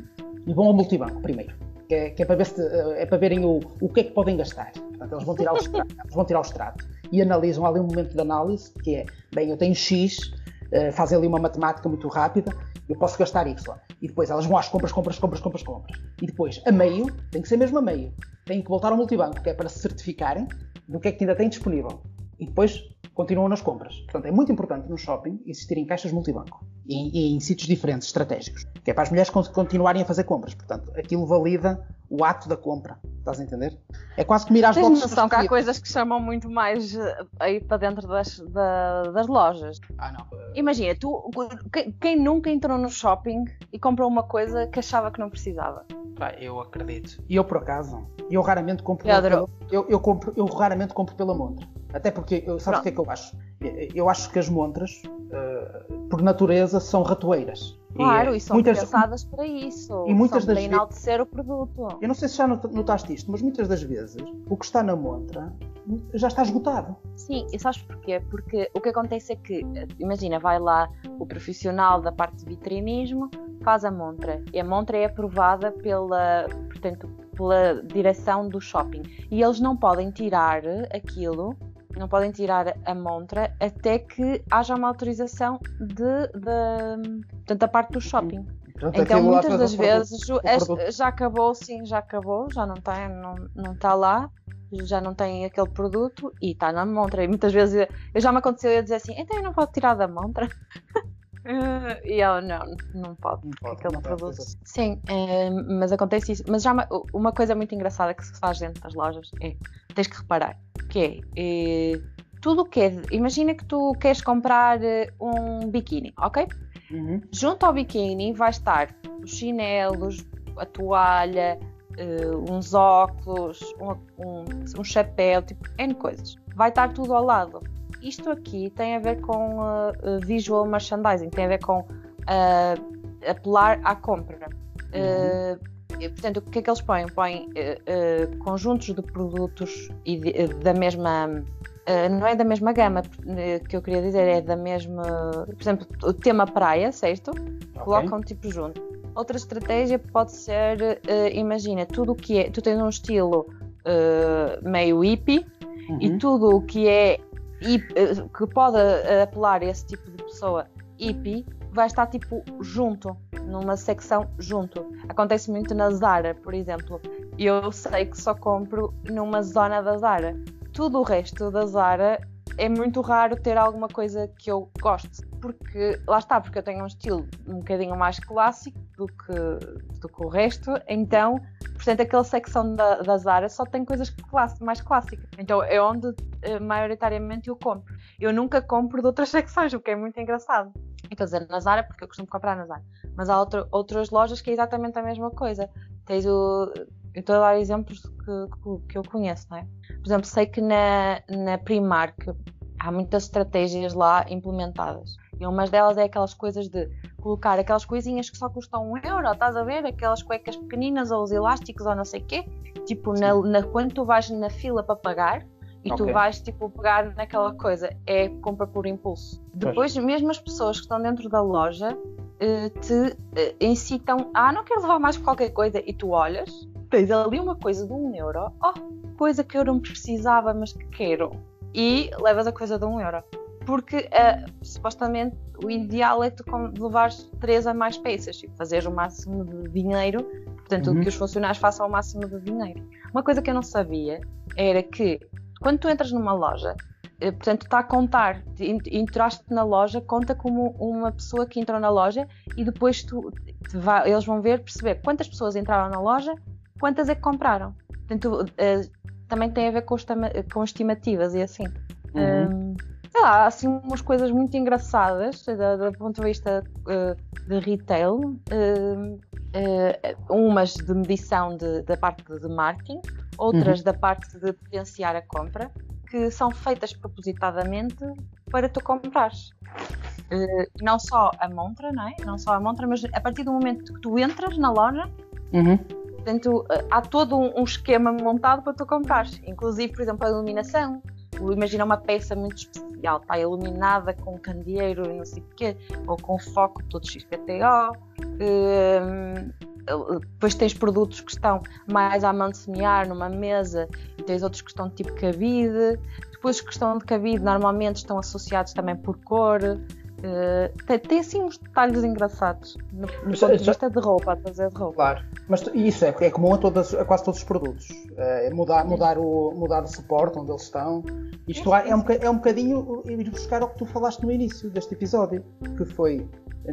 e vão ao multibanco primeiro. Que é, que é para, ver se, uh, é para verem o, o que é que podem gastar. Portanto, eles vão tirar o extrato, vão tirar o extrato e analisam ali um momento de análise, que é, bem, eu tenho X, uh, fazem ali uma matemática muito rápida, eu posso gastar Y. E depois elas vão às compras, compras, compras, compras, compras. E depois, a meio, tem que ser mesmo a meio, têm que voltar ao multibanco, que é para se certificarem do que é que ainda têm disponível. E depois continuam nas compras. Portanto, é muito importante no shopping existirem caixas multibanco e, e em sítios diferentes, estratégicos, que é para as mulheres continuarem a fazer compras. Portanto, aquilo valida o ato da compra. Estás a entender? É quase que mirar as Tens noção que há coisas que chamam muito mais eh, aí para dentro das, da, das lojas. Ah, não. Imagina, tu, quem nunca entrou no shopping e comprou uma coisa que achava que não precisava? Pá, eu acredito. E eu, por acaso, eu raramente compro. Pela, eu, eu, compro, eu raramente compro pela montra. Até porque, eu, sabes o que é que eu acho? Eu acho que as montras, uh, por natureza, são ratoeiras. Claro, e, e são muitas, pensadas para isso. E muitas são das para enaltecer o produto. Eu não sei se já notaste isto, mas muitas das vezes o que está na montra já está esgotado. Sim, e sabes porquê? Porque o que acontece é que, imagina, vai lá o profissional da parte de vitrinismo, faz a montra. E a montra é aprovada pela, portanto, pela direção do shopping. E eles não podem tirar aquilo não podem tirar a montra até que haja uma autorização de, de portanto, da parte do shopping. Portanto, então muitas das vezes produto, já acabou, sim, já acabou, já não está não, não está lá, já não tem aquele produto e está na montra. E muitas vezes eu, já me aconteceu eu dizer assim, então eu não posso tirar da montra. e ela não, não pode, não pode aquele não produto. Pode. Sim, é, mas acontece isso. Mas já uma, uma coisa muito engraçada que se faz dentro das lojas é tens que reparar que é, é tudo o que é. Imagina que tu queres comprar eh, um biquíni, ok? Uhum. Junto ao biquíni vai estar os chinelos, a toalha, uh, uns óculos, um, um, um, chapéu, tipo, N coisas. Vai estar tudo ao lado. Isto aqui tem a ver com uh, visual merchandising, tem a ver com uh, apelar à compra. Uhum. portanto, o que é que eles põem? Põem conjuntos de produtos de, da mesma Uh, não é da mesma gama que eu queria dizer, é da mesma. Por exemplo, o tema praia, certo? Okay. Colocam tipo junto. Outra estratégia pode ser, uh, imagina, tudo o que é. Tu tens um estilo uh, meio hippie uhum. e tudo o que é. Que pode apelar a esse tipo de pessoa hippie vai estar tipo junto, numa secção junto. Acontece muito na Zara, por exemplo. Eu sei que só compro numa zona da Zara tudo o resto da Zara é muito raro ter alguma coisa que eu goste. Porque, lá está, porque eu tenho um estilo um bocadinho mais clássico do que, do que o resto, então, portanto, aquela secção da, da Zara só tem coisas mais clássicas. Então é onde uh, maioritariamente eu compro. Eu nunca compro de outras secções, o que é muito engraçado. A dizer na Zara porque eu costumo comprar na Zara. Mas há outro, outras lojas que é exatamente a mesma coisa. Tens o. Eu estou a dar exemplos que, que eu conheço, não é? Por exemplo, sei que na, na Primark há muitas estratégias lá implementadas. E uma delas é aquelas coisas de colocar aquelas coisinhas que só custam um euro, estás a ver? Aquelas cuecas pequeninas ou os elásticos ou não sei o quê. Tipo, na, na, quando tu vais na fila para pagar e okay. tu vais tipo pegar naquela coisa, é compra por impulso. Depois, mesmo as pessoas que estão dentro da loja eh, te eh, incitam, ah, não quero levar mais qualquer coisa, e tu olhas tens ali uma coisa de um euro, oh, coisa que eu não precisava, mas que quero, e levas a coisa de um euro. Porque uh, supostamente o ideal é tu levares três a mais peças e fazeres o máximo de dinheiro, portanto, uhum. que os funcionários façam o máximo de dinheiro. Uma coisa que eu não sabia era que quando tu entras numa loja, eh, portanto, está a contar, entraste na loja, conta como uma pessoa que entrou na loja e depois tu, vai, eles vão ver, perceber quantas pessoas entraram na loja quantas é que compraram. Portanto, uh, também tem a ver com, com estimativas e assim. Uhum. Um, sei lá, assim umas coisas muito engraçadas do, do ponto de vista uh, de retail, uh, umas de medição de, da parte de marketing, outras uhum. da parte de potenciar a compra, que são feitas propositadamente para tu comprares. Uh, não só a montra, não é? Não só a montra, mas a partir do momento que tu entras na loja, uhum. Portanto, há todo um, esquema montado para tu comprares. Inclusive, por exemplo, a iluminação. Imagina uma peça muito especial, está iluminada com candeeiro e não sei o quê, ou com foco todo XPTO. Um, depois tens produtos que estão mais à mão de semear numa mesa e tens outros que estão tipo cabide. Depois que estão de cabide normalmente estão associados também por cor. Uh, tem, tem, assim uns detalhes engraçados no, no ponto de vista de roupa, a fazer de roupa. Claro, mas isso é, é comum a, todas, a quase todos os produtos. É mudar, mudar, o, mudar o suporte onde eles estão. Isto é, é, um, é um bocadinho ir buscar o que tu falaste no início deste episódio, que foi,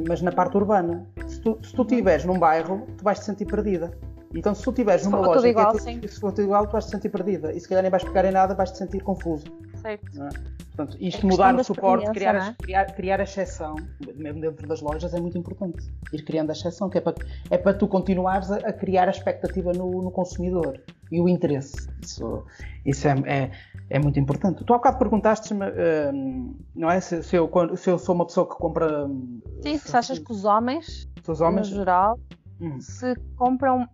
mas na parte urbana. Se tu, se tu estiveres num bairro, tu vais te sentir perdida. Então, se tu estiveres numa loja igual, é sim. tudo, se for tudo igual, tu vais te sentir perdida. E se calhar nem vais pegar em nada, vais te sentir confuso. Certo. é? Portanto, isto questão mudar da o suporte, criar, é? criar, criar a exceção, mesmo dentro das lojas, é muito importante. Ir criando a exceção, que é para, é para tu continuares a, a criar a expectativa no, no consumidor e o interesse. Isso, isso é, é, é muito importante. Tu há bocado perguntaste-me, hum, não é? Se, se eu, se eu sou uma pessoa que compra. hum, Sim, se achas que os homens, se os homens. no geral, Hum. se compram.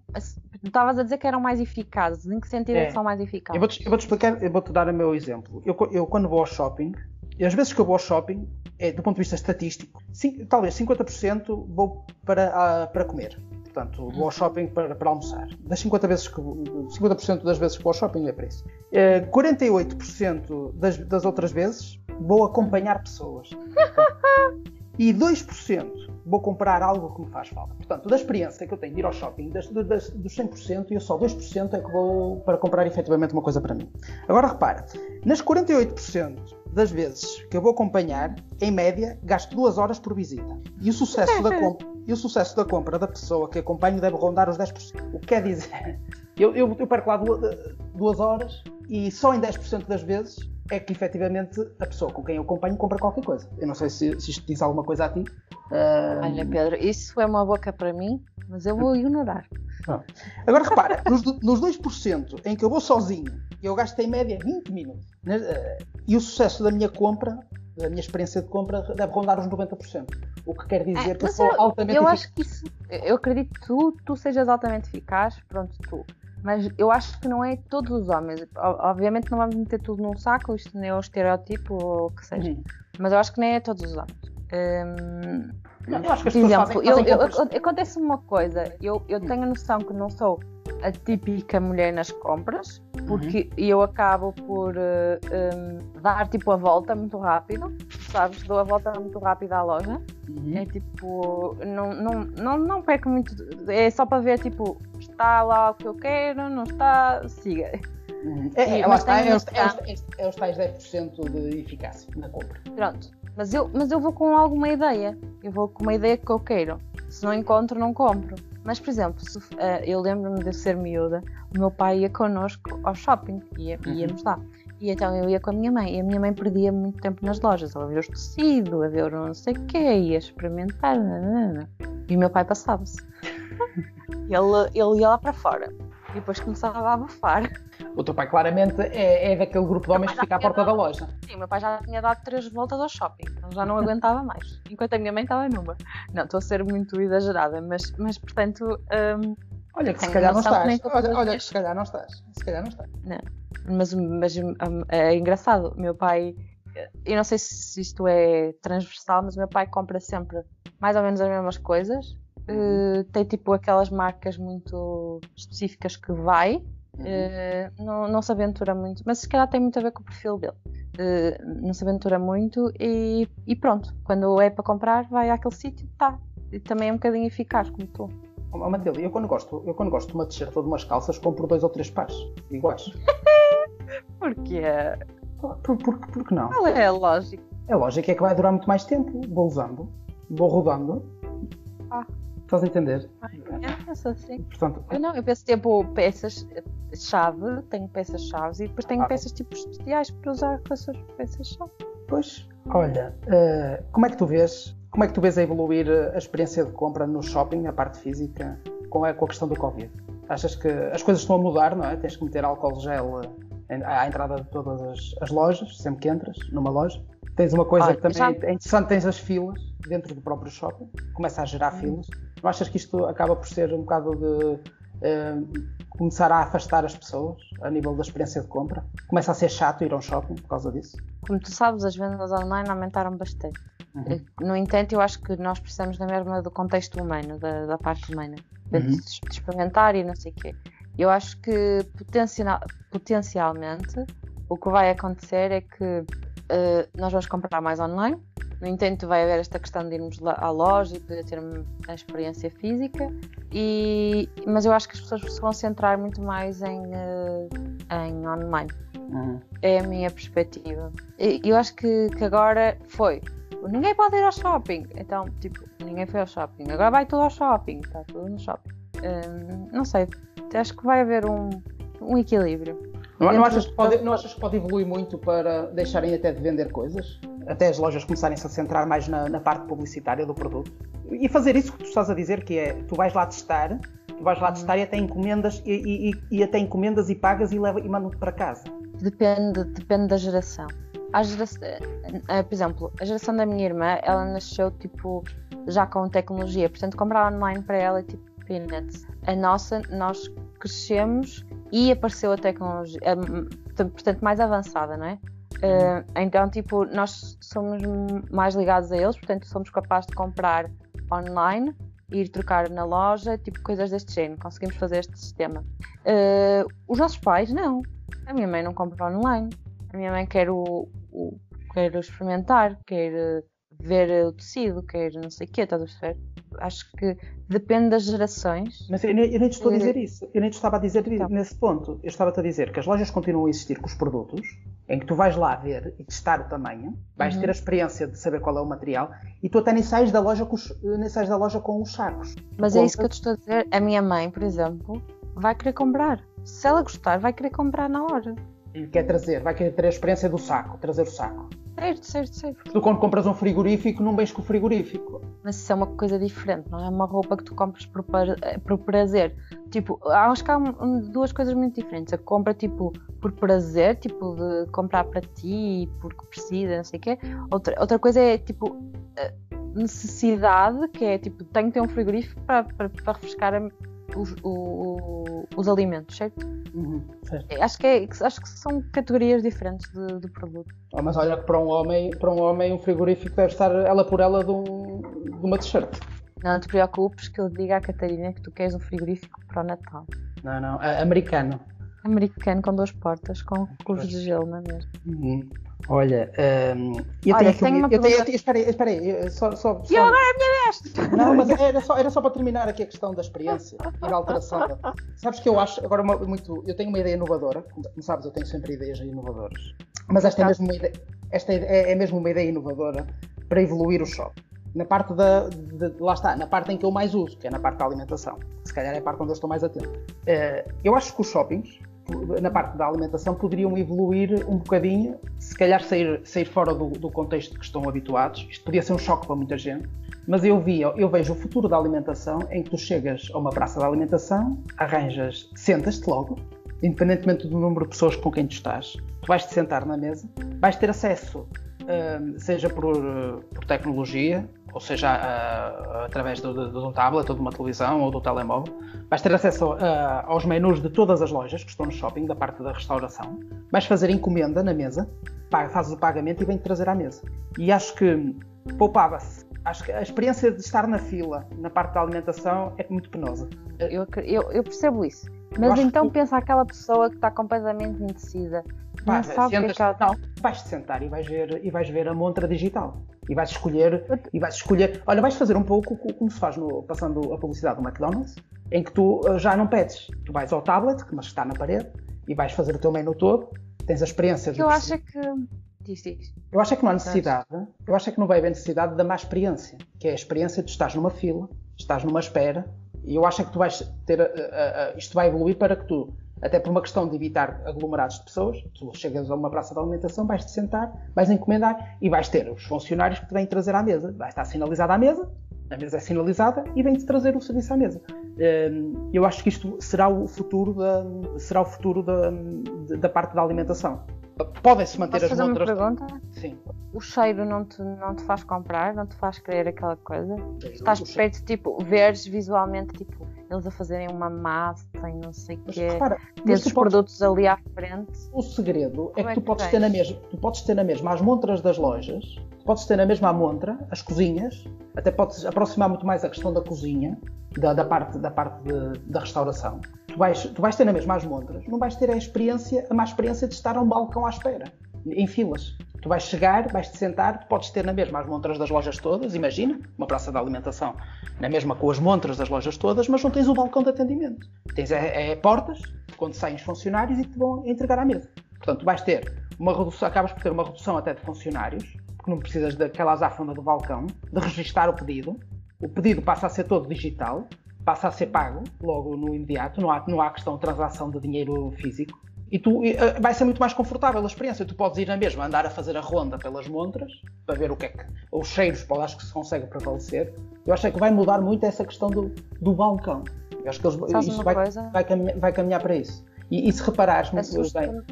estavas a dizer que eram mais eficazes. Em que sentido é, É. são mais eficazes? eu vou-te explicar, eu vou-te dar o meu exemplo. Eu, eu quando vou ao shopping, e às vezes que eu vou ao shopping, é, do ponto de vista estatístico, cin- talvez 50% vou para, para comer. Portanto, vou ao shopping para, para almoçar. Das 50 vezes que vou- 50% das vezes que vou ao shopping é para isso. Eh, 48% das, das outras vezes vou acompanhar pessoas. e 2% vou comprar algo que me faz falta. Portanto, da experiência que eu tenho de ir ao shopping, das, das, dos 100%, eu só 2% é que vou para comprar efetivamente uma coisa para mim. Agora repara, nas 48% das vezes que eu vou acompanhar, em média, gasto 2 horas por visita. E o sucesso da compra, e o sucesso da, compra da pessoa que acompanho deve rondar os 10%. O que quer dizer, eu, eu, eu perco lá duas, duas horas e só em 10% das vezes é que efetivamente a pessoa com quem eu acompanho compra qualquer coisa. Eu não sei se, se isto diz alguma coisa a ti. Ah, Olha, Pedro, isso é uma boca para mim, mas eu vou ignorar. Agora repara, nos, nos 2% em que eu vou sozinho, eu gasto em média 20 minutos. né? Eh, E o sucesso da minha compra, da minha experiência de compra, deve rondar os 90%. O que quer dizer É, que eu sou eu, altamente eu eficaz. acho que isso. Eu acredito que tu, tu sejas altamente eficaz, pronto, tu. Mas eu acho que não é todos os homens. Obviamente não vamos meter tudo num saco, isto nem é o estereótipo ou o que seja. Uhum. Mas eu acho que nem é todos os homens. Hum, Não, eu acho que as por pessoas exemplo, fazem, fazem eu- compras- eu- acontece uma coisa, eu, eu tenho a noção que não sou a típica mulher nas compras, porque eu acabo por eh, hum, dar tipo a volta muito rápido, sabes? Dou a volta muito rápido à loja. Uhum. É tipo, não, não, não, não perco muito. É só para ver, tipo, está lá o que eu quero, não está, siga. Uhum. É, é, é, os, noção. é, os, é os tais 10% de eficácia na compra. Pronto. Mas eu, mas eu vou com alguma ideia. Eu vou com uma ideia que eu quero. Se não encontro, não compro. Mas, por exemplo, se, eh, eu lembro-me de ser miúda, o meu pai ia connosco ao shopping, ia, Uhum. íamos lá. E então eu ia com a minha mãe, e a minha mãe perdia muito tempo nas lojas, a ver os tecidos, a ver não sei o quê, ia experimentar. nanana. E o meu pai passava-se. ele, ele ia lá para fora. E depois começava a bufar. O teu pai claramente é, é daquele grupo de homens que fica à porta da loja. Sim, o meu pai já tinha dado três voltas ao shopping, então já não aguentava mais. Enquanto a minha mãe estava numa. Não, estou a ser muito exagerada, mas, mas portanto, hum, Olha que se calhar não estás. Olha, olha que se calhar não estás. Se calhar não estás. mas, mas hum, é engraçado. Meu pai, eu não sei se isto é transversal, mas o meu pai compra sempre mais ou menos as mesmas coisas. Uh, tem tipo aquelas marcas muito específicas que vai, Uhum. Uh, não, não se aventura muito, mas se calhar tem muito a ver com o perfil dele. Uh, não se aventura muito e, e pronto, quando é para comprar, vai àquele sítio, tá. E também é um bocadinho eficaz, como tu. Oh, Matilde, eu quando, gosto, eu quando gosto de uma t-shirt ou de umas calças, compro dois ou três pares iguais. Porque Por, por, por que não? qual é a lógica? É lógico é que vai durar muito mais tempo. Vou usando, vou rodando. Ah. Estás a entender? Eu não penso assim. Portanto, Eu não, eu penso tipo peças-chave, tenho peças-chave e depois tenho Ah. peças tipo especiais para usar com essas peças-chave. pois, olha, eh, como é que tu vês? Como é que tu vês a evoluir eh, a experiência de compra no shopping, a parte física, com a, com a questão do Covid? Achas que as coisas estão a mudar, não é? Tens que meter álcool gel eh, à entrada de todas as, as lojas, sempre que entras numa loja. Tens uma coisa Olha, que também já- é interessante, tens as filas dentro do próprio shopping, começa a gerar Hum. filas. Não achas que isto acaba por ser um bocado de eh, começar a afastar as pessoas a nível da experiência de compra? Começa a ser chato ir a um shopping por causa disso? Como tu sabes, as vendas online aumentaram bastante. Uhum. No entanto, eu acho que nós precisamos da mesma do contexto humano, da, da parte humana, de, Uhum. de experimentar e não sei o quê. Eu acho que potencial, potencialmente o que vai acontecer é que eh, nós vamos comprar mais online. No entanto, vai haver esta questão de irmos lá à loja e poder ter a experiência física. E, mas eu acho que as pessoas se vão centrar muito mais em, eh, em online. Uhum. É a minha perspectiva. E eu acho que, que agora foi. Ninguém pode ir ao shopping. Então, tipo, ninguém foi ao shopping. Agora vai tudo ao shopping. Está tudo no shopping. Hum, não sei. Acho que vai haver um, um equilíbrio. Não, não, achas que pode, não achas que pode evoluir muito para deixarem até de vender coisas? Até as lojas começarem-se a centrar mais na, na, parte publicitária do produto? E fazer isso que tu estás a dizer, que é, tu vais lá testar, tu vais lá testar e até encomendas e, e, e até encomendas e pagas e, leva, e mandam-te para casa. Depende, depende da geração. A geração, eh, por exemplo, a geração da minha irmã, ela nasceu tipo já com tecnologia, portanto comprar online para ela é tipo peanuts. A nossa, nós crescemos e apareceu a tecnologia, portanto, mais avançada, não é? Uh, então, tipo, nós somos mais ligados a eles, portanto, somos capazes de comprar online, ir trocar na loja, tipo, coisas deste género. Conseguimos fazer este sistema. Uh, os nossos pais, não. A minha mãe não compra online. A minha mãe quer o, o quer experimentar, quer ver o tecido, quer não sei o quê, estás a perceber? Acho que depende das gerações. Mas eu, nem, eu nem te estou a dizer isso. Eu nem te estava a dizer então. nesse ponto. Eu estava-te a dizer que as lojas continuam a existir com os produtos, em que tu vais lá ver e testar o tamanho, vais uhum. ter a experiência de saber qual é o material, e tu até nem sais da loja com os, nem sais da loja com os sacos. Mas é isso que eu te estou a dizer. A minha mãe, por exemplo, vai querer comprar. Se ela gostar, vai querer comprar na hora. E quer trazer, vai querer ter a experiência do saco, trazer o saco. Certo, certo, certo. Tu quando compras um frigorífico, não vês com o frigorífico. Mas isso é uma coisa diferente, não é uma roupa que tu compras por, por prazer. Tipo, acho que há duas coisas muito diferentes. A compra, tipo, por prazer, tipo, de comprar para ti, porque precisa, não sei o quê. Outra, outra coisa é, tipo, necessidade, que é, tipo, tenho que ter um frigorífico para, para, para refrescar a os, o, os alimentos, certo? Uhum, certo. Acho, que é, acho que são categorias diferentes de, de produto. Oh, mas olha que para um homem, para um homem um frigorífico deve estar ela por ela de, um, de uma t-shirt. Não te preocupes que eu diga à Catarina que tu queres um frigorífico para o Natal. Não, não, americano. Americano com duas portas, com curvos de gelo, não é mesmo? Uhum. Olha, um, eu Olha, tenho, tenho uma eu tenho, espera aí, espera aí, só, só, só... E agora é a minha vez! Não, mas era só, era só para terminar aqui a questão da experiência e da alteração. Sabes que eu acho, agora muito, eu tenho uma ideia inovadora, como sabes, eu tenho sempre ideias inovadoras, mas esta, é, mesmo uma ideia, esta é, é mesmo uma ideia inovadora para evoluir o shopping. Na parte da, de, lá está, na parte em que eu mais uso, que é na parte da alimentação. Se calhar é a parte onde eu estou mais atento. Uh, eu acho que os shoppings na parte da alimentação poderiam evoluir um bocadinho, se calhar sair, sair fora do, do, contexto que estão habituados. Isto podia ser um choque para muita gente, mas eu, vi, eu vejo o futuro da alimentação em que tu chegas a uma praça de alimentação, arranjas, sentas-te logo, independentemente do número de pessoas com quem tu estás, tu vais-te sentar na mesa, vais ter acesso, hum, seja por, por tecnologia, ou seja, uh, através de, de, de, um tablet ou de uma televisão ou do telemóvel. Vais ter acesso uh, aos menus de todas as lojas que estão no shopping, da parte da restauração. Vais fazer encomenda na mesa, fazes o pagamento e vem-te trazer à mesa. E acho que poupava-se. Acho que a experiência de estar na fila, na parte da alimentação, é muito penosa. Eu, eu, eu percebo isso. Mas então que... pensa aquela pessoa que está completamente indecisa. Pá, não sentas. Não, vais-te sentar e vais, ver, e vais ver a montra digital. E vais escolher, e vais escolher. Olha, vais fazer um pouco como se faz no, passando a publicidade do McDonald's, em que tu eh, já não pedes. Tu vais ao tablet, mas está na parede, e vais fazer o teu menu todo, tens a experiência. Eu acho que. Diz, diz. Eu acho é que não há necessidade, eu acho é que não vai haver necessidade da má experiência, que é a experiência de estás numa fila, estás numa espera, e eu acho é que tu vais ter. Uh, uh, isto vai evoluir para que tu até por uma questão de evitar aglomerados de pessoas. Tu chegas a uma praça de alimentação, vais-te sentar, vais encomendar e vais ter os funcionários que te vêm trazer à mesa. Vai estar sinalizada à mesa, a mesa é sinalizada e vem-te trazer o serviço à mesa. Hum, eu acho que isto será o futuro da, será o futuro da, da parte da alimentação. Podem-se manter Posso as fazer montras. Uma pergunta? Sim. O cheiro não te, não te faz comprar, não te faz querer aquela coisa? Estás perto, tipo, veres visualmente, tipo, eles a fazerem uma massa e não sei o quê, ter os produtos ali à frente. O segredo é que, é tu, podes ter na mesma, tu podes ter na mesma as montras das lojas, podes ter na mesma montra, as cozinhas, até podes aproximar muito mais a questão da cozinha, da, da parte, da, parte de, da restauração. Tu vais, tu vais ter na mesma as montras, não vais ter a experiência, a má experiência de estar a um balcão à espera, em filas. Tu vais chegar, vais-te sentar, podes ter na mesma as montras das lojas todas, imagina, uma praça de alimentação, na mesma com as montras das lojas todas, mas não tens o balcão de atendimento. Tens é, é portas, quando saem os funcionários e te vão entregar à mesa. Portanto, vais ter uma redução, acabas por ter uma redução até de funcionários, porque não precisas daquela azáfona do balcão, de registar o pedido. O pedido passa a ser todo digital, passa a ser pago logo no imediato, não há, não há questão de transação de dinheiro físico. E tu uh, vai ser muito mais confortável a experiência. Tu podes ir na mesma, andar a fazer a ronda pelas montras para ver o que é que. os cheiros, para acho que se consegue prevalecer. Eu acho que vai mudar muito essa questão do, do balcão. Eu acho que eles, isso vai, vai, caminhar, vai, caminhar, para isso. E, e se reparares, muito bem,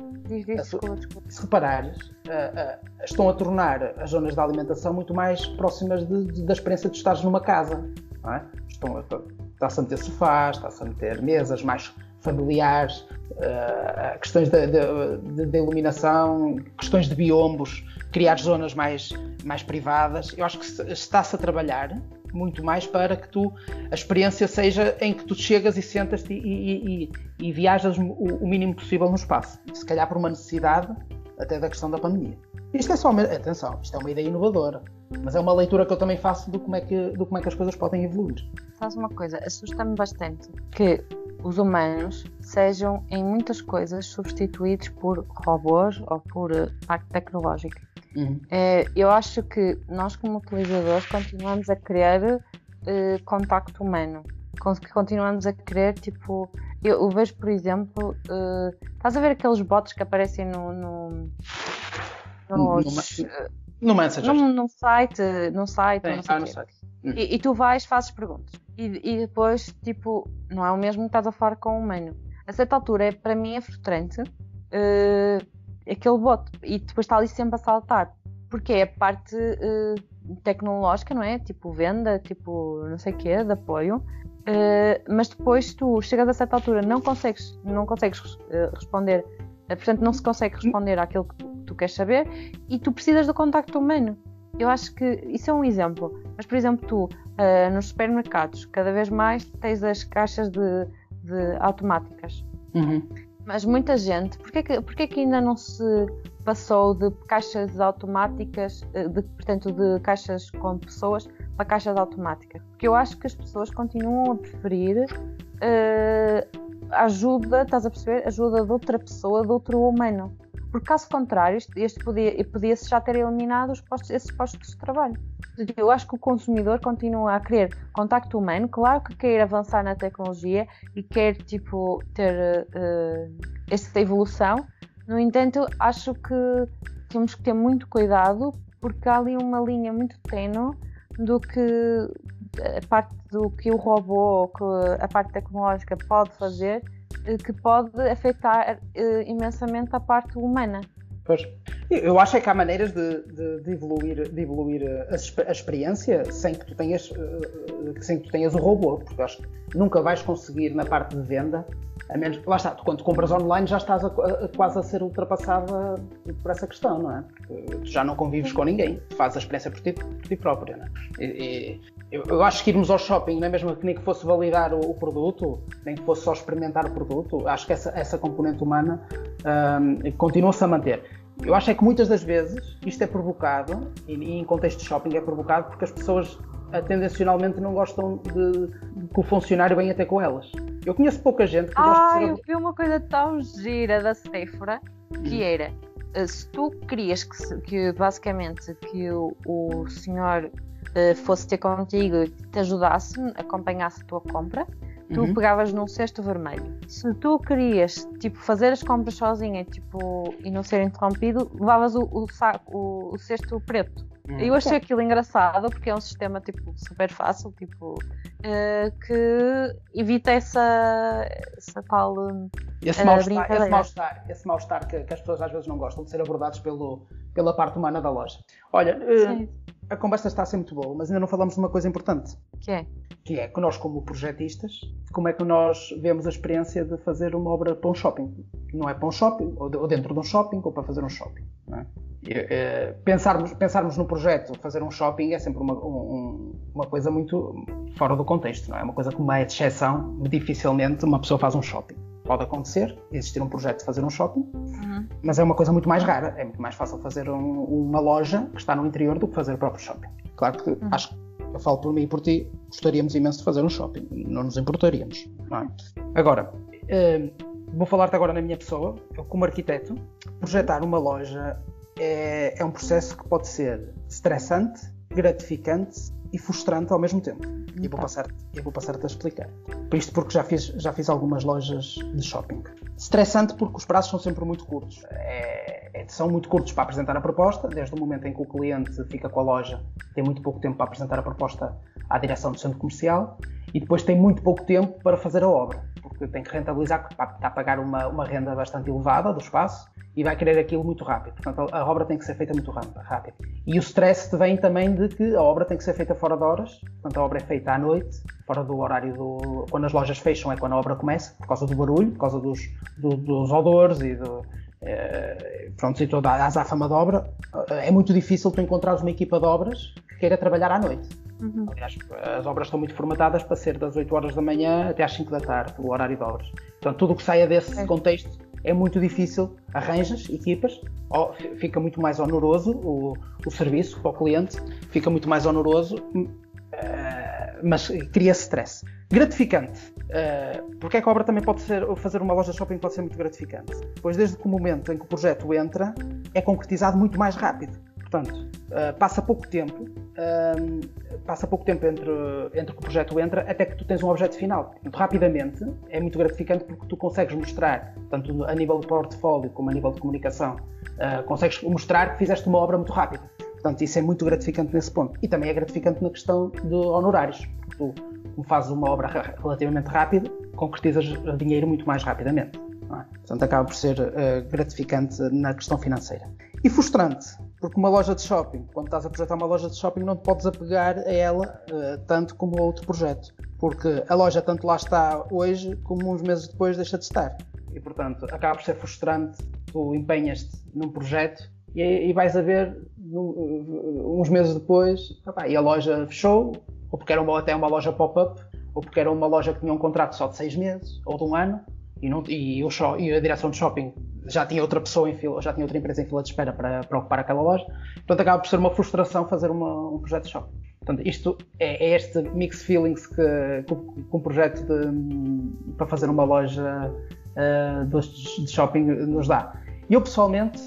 se reparares, uh, uh, estão a tornar as zonas de alimentação muito mais próximas de, de, da experiência de estares numa casa. É? Estão a, está-se a meter sofás, está-se a meter mesas mais familiares, uh, questões de, iluminação, questões de biombos, criar zonas mais, mais privadas. Eu acho que está-se a trabalhar muito mais para que tu a experiência seja em que tu chegas e sentas-te e, e, e, e, viajas o, o, mínimo possível no espaço. Se calhar por uma necessidade até da questão da pandemia. Isto é só uma, atenção, isto é uma ideia inovadora, mas é uma leitura que eu também faço do como é que, do como é que as coisas podem evoluir. Faz uma coisa, assusta-me bastante que os humanos sejam em muitas coisas substituídos por robôs ou por eh, parte tecnológica. Uhum. É, eu acho que nós como utilizadores continuamos a querer uh, contacto humano, continuamos a querer tipo, eu, eu vejo por exemplo, uh, estás a ver aqueles bots que aparecem no, no nos, no, no Messenger. Num, num site, num site, Sim, ah, no site. Hum. E, e, tu vais, fazes perguntas. E, e, depois, tipo, não é o mesmo que estás a falar com o humano. A certa altura, é, para mim, é frustrante uh, aquele bot. E depois está ali sempre a saltar. Porque é a parte uh, tecnológica, não é? Tipo, venda, tipo, não sei o quê, de apoio. Uh, mas depois tu chegas a certa altura, não consegues, não consegues responder portanto, não se consegue responder àquilo que tu, tu queres saber e tu precisas do contacto humano. Eu acho que isso é um exemplo. Mas, por exemplo, tu uh, nos supermercados, cada vez mais tens as caixas de, de automáticas. Uhum. Mas muita gente, porquê que, que ainda não se passou de caixas automáticas, eh, de, portanto, de caixas com pessoas para caixas automáticas? Porque eu acho que as pessoas continuam a preferir uh, ajuda, estás a perceber? Ajuda de outra pessoa, de outro humano. Porque caso contrário, este podia, podia-se já ter eliminado os postos, esses postos de trabalho. Eu acho que o consumidor continua a querer contacto humano, claro que quer avançar na tecnologia e quer tipo, ter uh, essa evolução, no entanto, acho que temos que ter muito cuidado porque há ali uma linha muito tenue do que a parte do que o robô, que a parte tecnológica pode fazer, que pode afetar uh, imensamente a parte humana. Pois. Eu acho é que há maneiras de, de, de evoluir, de evoluir a, a, experiência sem que, tu tenhas, sem que tu tenhas o robô, porque acho que nunca vais conseguir na parte de venda, a menos lá está, tu, quando compras online já estás a, a, quase a ser ultrapassada por essa questão, não é? Porque tu já não convives com ninguém, fazes a experiência por ti, por ti própria, não é? E, eu, eu, acho que irmos ao shopping, não é mesmo que nem que fosse validar o, o produto, nem que fosse só experimentar o produto, acho que essa, essa componente humana um, continua-se a manter. Eu acho é que muitas das vezes isto é provocado, e, e em contexto de shopping é provocado, porque as pessoas tendencionalmente não gostam de, de que o funcionário venha até com elas. Eu conheço pouca gente que gosta de ser... eu vi uma coisa tão gira da Sephora, que hum. era, eh, se tu querias que, que basicamente que o, o senhor fosse ter contigo e te ajudasse, acompanhasse a tua compra, tu uhum. pegavas num cesto vermelho. Se tu querias tipo, fazer as compras sozinha tipo, e não ser interrompido, levavas o, o, saco, o, o cesto preto. Uhum. Eu achei aquilo engraçado porque é um sistema tipo, super fácil, tipo, uh, que evita essa, essa tal. Esse mal-estar, esse mal-estar, esse mal-estar que, que, as pessoas às vezes não gostam de ser abordados pelo, pela parte humana da loja. Olha, uh, a conversa está a ser muito boa, mas ainda não falamos de uma coisa importante. Que é? Que é que nós, como projetistas, como é que nós vemos a experiência de fazer uma obra para um shopping? Não é para um shopping, ou dentro de um shopping, ou para fazer um shopping. Não é? É, pensarmos, pensarmos no projeto, fazer um shopping é sempre uma, um, uma coisa muito fora do contexto, não é? Uma coisa como é exceção, dificilmente uma pessoa faz um shopping. Pode acontecer, existir um projeto de fazer um shopping, uhum. mas é uma coisa muito mais rara. É muito mais fácil fazer um, uma loja que está no interior do que fazer o próprio shopping. Claro que uhum. acho que eu falo por mim e por ti, gostaríamos imenso de fazer um shopping, não nos importaríamos. Não é? Agora, uh, vou falar-te agora na minha pessoa, eu como arquiteto, projetar uma loja é, é um processo que pode ser estressante gratificante e frustrante ao mesmo tempo. E vou passar, eu vou passar-te a explicar. Por isto porque já fiz, já fiz algumas lojas de shopping. Estressante porque os prazos são sempre muito curtos. É, é, são muito curtos para apresentar a proposta, desde o momento em que o cliente fica com a loja, tem muito pouco tempo para apresentar a proposta à direção do centro comercial e depois tem muito pouco tempo para fazer a obra, porque tem que rentabilizar, está a pagar uma, uma renda bastante elevada do espaço e vai querer aquilo muito rápido. Portanto, a, obra tem que ser feita muito rápido. E o stress vem também de que a obra tem que ser feita fora de horas, portanto, a obra é feita à noite, fora do horário do. Quando as lojas fecham é quando a obra começa, por causa do barulho, por causa dos, do, dos odores e do. É, pronto, e toda a azáfama de obra. É muito difícil tu encontrares uma equipa de obras que queira trabalhar à noite. Uhum. Aliás, as obras estão muito formatadas para ser das 8 horas da manhã até às 5 da tarde, o horário de obras. Portanto, tudo o que saia desse é. contexto é muito difícil, arranjas equipas, fica muito mais onoroso o, o serviço para o cliente, fica muito mais onoroso, uh, mas cria stress. Gratificante. Uh, porque é que a obra também pode ser, fazer uma loja de shopping pode ser muito gratificante? Pois desde que o momento em que o projeto entra, é concretizado muito mais rápido. Portanto, uh, passa pouco tempo, uh, passa pouco tempo entre, entre que o projeto entra até que tu tens um objeto final. Muito rapidamente, é muito gratificante porque tu consegues mostrar, tanto a nível de portfólio como a nível de comunicação, uh, consegues mostrar que fizeste uma obra muito rápida. Portanto, isso é muito gratificante nesse ponto. E também é gratificante na questão de honorários. Porque tu, como fazes uma obra relativamente rápida, concretizas dinheiro muito mais rapidamente. É? Portanto, acaba por ser gratificante na questão financeira. E frustrante, porque uma loja de shopping, quando estás a projetar uma loja de shopping, não te podes apegar a ela uh, tanto como a outro projeto. Porque a loja tanto lá está hoje, como uns meses depois deixa de estar. E portanto, acaba por ser frustrante. Tu empenhas-te num projeto e, e vais a ver num, uns meses depois, opa, e a loja fechou, ou porque era uma, até uma loja pop-up, ou porque era uma loja que tinha um contrato só de seis meses ou de um ano, e, não, e, o, e a direção de shopping já tinha outra pessoa em fila, já tinha outra empresa em fila de espera para, para ocupar aquela loja. Portanto, acaba por ser uma frustração fazer uma, um projeto de shopping. Portanto, isto é, é este mix feelings que, que um projeto de, para fazer uma loja uh, de, shopping nos dá. Eu pessoalmente,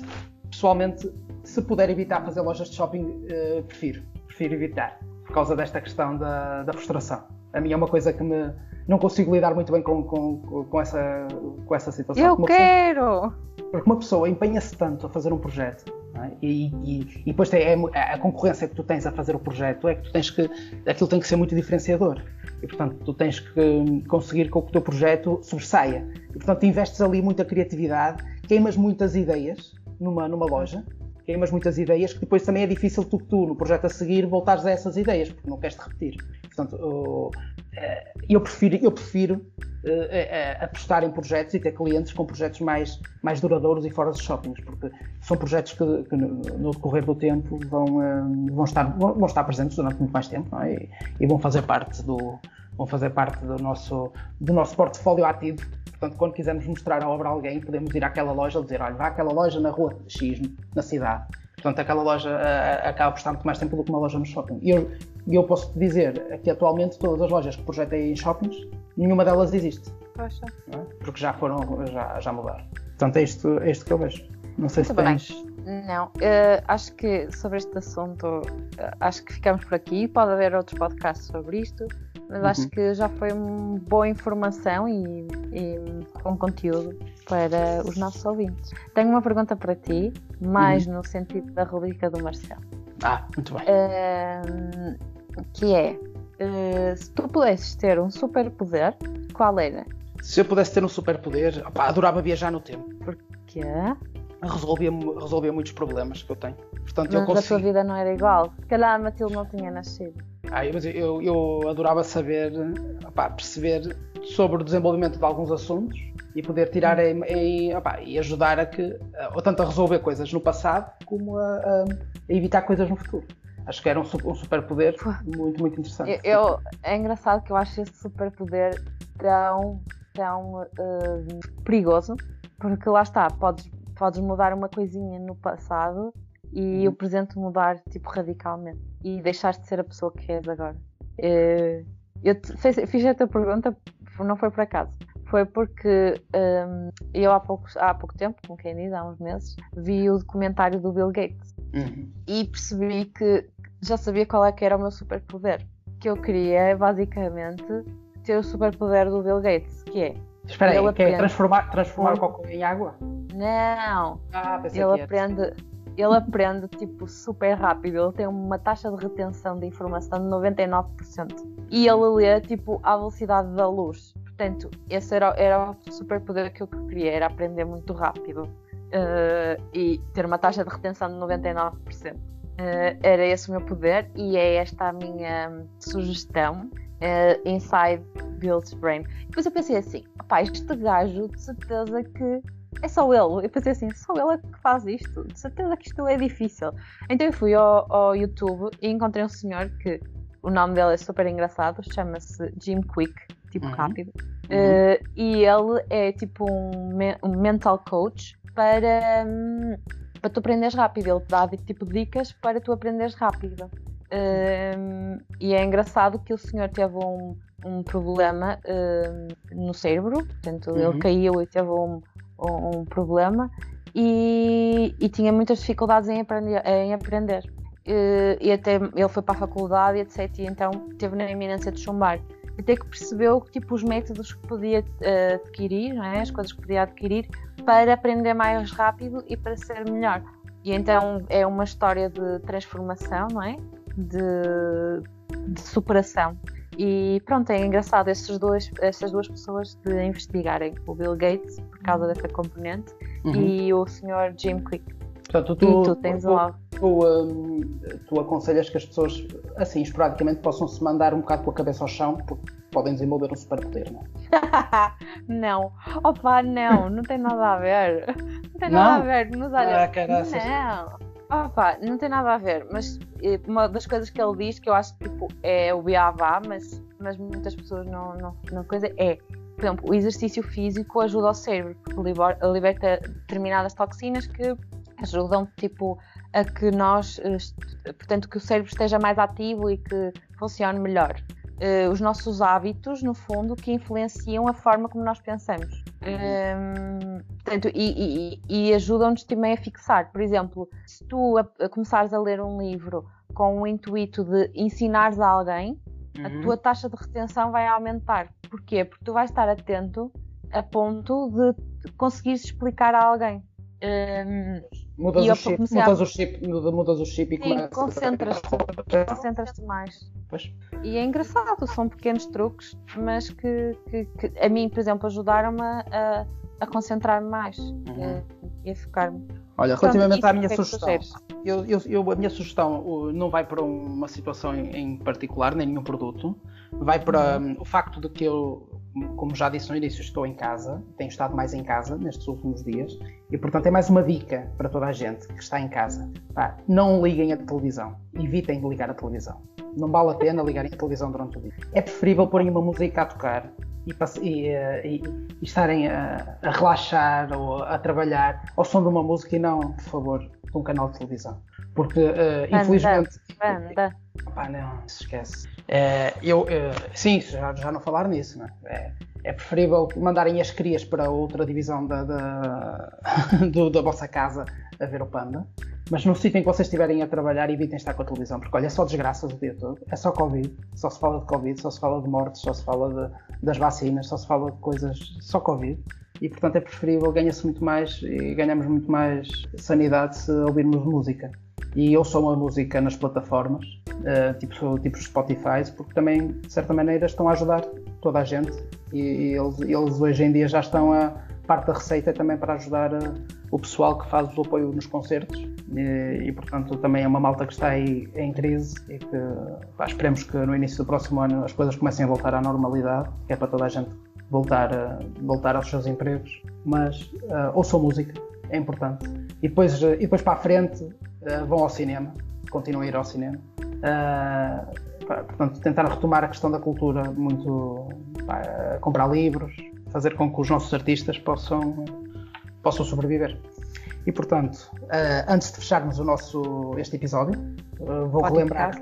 pessoalmente, se puder evitar fazer lojas de shopping, uh, prefiro. Prefiro evitar, por causa desta questão da, da frustração. A mim é uma coisa que me, não consigo lidar muito bem com, com, com, essa, com essa situação. Eu quero! Pessoa, porque uma pessoa empenha-se tanto a fazer um projeto é? e, e, e, depois tem, é, a concorrência que tu tens a fazer o projeto é que tu tens que aquilo tem que ser muito diferenciador e portanto tu tens que conseguir que o teu projeto sobressaia e portanto investes ali muita criatividade queimas muitas ideias numa, numa loja queimas muitas ideias que depois também é difícil tu, tu no projeto a seguir voltares a essas ideias porque não queres te repetir portanto eh, eu prefiro, eu prefiro uh, apostar em projetos e ter clientes com projetos mais, mais duradouros e fora dos shoppings, porque são projetos que, que no, no, decorrer do tempo vão, uh, vão, estar, vão, vão, estar presentes durante muito mais tempo é? e, e, vão fazer parte do vão fazer parte do nosso, do nosso portfólio ativo. Portanto, quando quisermos mostrar a obra a alguém, podemos ir àquela loja e dizer, olha, vá àquela loja na rua X, na cidade. Portanto, aquela loja uh, acaba por estar muito mais tempo do que uma loja no shopping. E eu, eu posso te dizer que atualmente todas as lojas que projetei em shoppings, nenhuma delas existe. Poxa. É? Porque já foram, já, já mudaram. Portanto, é isto, é isto que eu vejo. Não sei muito se tens. Bem. Não, uh, acho que sobre este assunto, uh, acho que ficamos por aqui. Pode haver outros podcasts sobre isto mas uhum. acho que já foi uma boa informação e, e com conteúdo para os nossos ouvintes. Tenho uma pergunta para ti, mais uhum. no sentido da rubrica do Marcelo. Ah, muito bem. Uh, que é, uh, se tu pudesses ter um superpoder, qual era? Se eu pudesse ter um superpoder, adorava viajar no tempo. Porquê? Resolvia, resolvia muitos problemas que eu tenho. Portanto, Mas eu consigo... a tua vida não era igual. Se calhar a Matilde não tinha nascido. Ah, mas eu, eu adorava saber, opá, perceber sobre o desenvolvimento de alguns assuntos e poder tirar em, em, opá, e ajudar a que, ou tanto a resolver coisas no passado como a, a, a evitar coisas no futuro. Acho que era um, um superpoder muito, muito interessante. Eu, é engraçado que eu acho esse superpoder tão, tão uh, perigoso, porque lá está, podes, podes mudar uma coisinha no passado e uhum. o presente mudar tipo radicalmente e deixaste de ser a pessoa que és agora. Eh, eu te, fiz, fiz esta pergunta, não foi por acaso. Foi porque um, eu há pouco, há pouco tempo, como quem diz, há uns meses, vi o documentário do Bill Gates uhum. e percebi que já sabia qual é que era o meu superpoder. Que eu queria, basicamente, ter o superpoder do Bill Gates, que é. Espera aí, que é transformar, transformar o cocô em água? Não! Ah, pensei ele que aprende, ele aprende tipo super rápido, ele tem uma taxa de retenção de informação de 99%. E ele lê tipo à velocidade da luz. Portanto, esse era, era o superpoder que eu queria, era aprender muito rápido. Uh, e ter uma taxa de retenção de 99%. Uh, era esse o meu poder e é esta a minha sugestão. Uh, inside Bill's Brain. Depois eu pensei assim: pá, este gajo de certeza que é só ele. Eu pensei assim: só ele é que faz isto. De certeza que isto é difícil. Então eu fui ao, ao YouTube e encontrei um senhor que o nome dele é super engraçado, chama-se Jim Quick, tipo uhum. rápido. Uhum. Uh, e ele é tipo um, me um mental coach para. Um, para tu aprenderes rápido. Ele te dá tipo dicas para tu aprenderes rápido. Um, e é engraçado que o senhor teve um, um problema um, no cérebro, portanto, uhum. ele caiu e teve um, um problema e, e, tinha muitas dificuldades em aprender. Em aprender. E, e até ele foi para a faculdade, etc. E então teve na iminência de chumbar até que percebeu tipo, os métodos que podia uh, adquirir, é? as coisas que podia adquirir para aprender mais rápido e para ser melhor. E então é uma história de transformação, não é? De, de superação. E pronto, é engraçado estes dois, estas duas pessoas de investigarem o Bill Gates por causa dessa componente uhum. e o Sr. Jim Quick. Portanto, tu, tu tens tu, um tu, um, tu aconselhas que as pessoas, assim, esporadicamente, possam se mandar um bocado com a cabeça ao chão, porque podem desenvolver um superpoder, não é? não. Opa, não, não tem nada a ver. Não tem nada não? a ver. Nos olha... Ah, não. Opa, não tem nada a ver, mas eh, uma das coisas que ele diz que eu acho que tipo, é o beabá, mas, mas muitas pessoas não, não, não coisa é, por exemplo, o exercício físico ajuda ao cérebro, porque liberta determinadas toxinas que ajudam tipo a que nós, eh, portanto, que o cérebro esteja mais ativo e que funcione melhor uh, os nossos hábitos, no fundo, que influenciam a forma como nós pensamos. Um, ehm, portanto, e, e, e ajudam-nos também a fixar. Por exemplo, se tu a, a começares a ler um livro com o intuito de ensinares a alguém, uhum. a tua taxa de retenção vai aumentar. Porquê? Porque tu vais estar atento a ponto de conseguires explicar a alguém. Um, mudas, o chip, mudas, a... o chip, mudas o chip e Sim, concentras-te concentras mais. Pois. E é engraçado, são pequenos truques, mas que, que, que a mim, por exemplo, ajudaram-me a, a concentrar-me mais uhum. e, a, a focar-me. Olha, relativamente à minha é sugestão, eu, eu, eu, a minha sugestão não vai para uma situação em, em particular, nem nenhum produto, vai para uhum. um, o facto de que eu, como já disse no início, estou em casa, tenho estado mais em casa nestes últimos dias, e portanto é mais uma dica para toda a gente que está em casa. Pá, não liguem a televisão, evitem de ligar a televisão não vale a pena ligarem a televisão durante o dia. É preferível porem uma música a tocar e, e, eh, e, e estarem a, a, relaxar ou a trabalhar ao som de uma música e não, por favor, de um canal de televisão. Porque, uh, infelizmente. Banda. Opa, não, se esquece. É, eu, uh, sim, já, já não falar nisso, não é? é? é preferível mandarem as crias para outra divisão da, da, do, da vossa casa a ver o Panda mas no sítio em que vocês estiverem a trabalhar, evitem estar com a televisão, porque olha, é só desgraças o dia todo. É só Covid, só se fala de Covid, só se fala de mortes, só se fala de, das vacinas, só se fala de coisas, só Covid. E portanto é preferível, ganha-se muito mais e ganhamos muito mais sanidade se ouvirmos música. E eu sou uma música nas plataformas, uh, tipo, tipo Spotify, porque também, de certa maneira, estão a ajudar toda a gente. E, eles, eles hoje em dia já estão a. Parte da receita também para ajudar. A, o pessoal que faz o apoio nos concertos e, e, portanto também é uma malta que está aí em crise e que pá, esperemos que no início do próximo ano as coisas comecem a voltar à normalidade, que é para toda a gente voltar, a, voltar aos seus empregos, mas uh, ouçam música, é importante. E depois, uh, e depois para a frente uh, vão ao cinema, continuam a ir ao cinema. Uh, portanto, tentar retomar a questão da cultura, muito comprar livros, fazer com que os nossos artistas possam possam sobreviver. E portanto, antes de fecharmos o nosso, este episódio, vou podcast. relembrar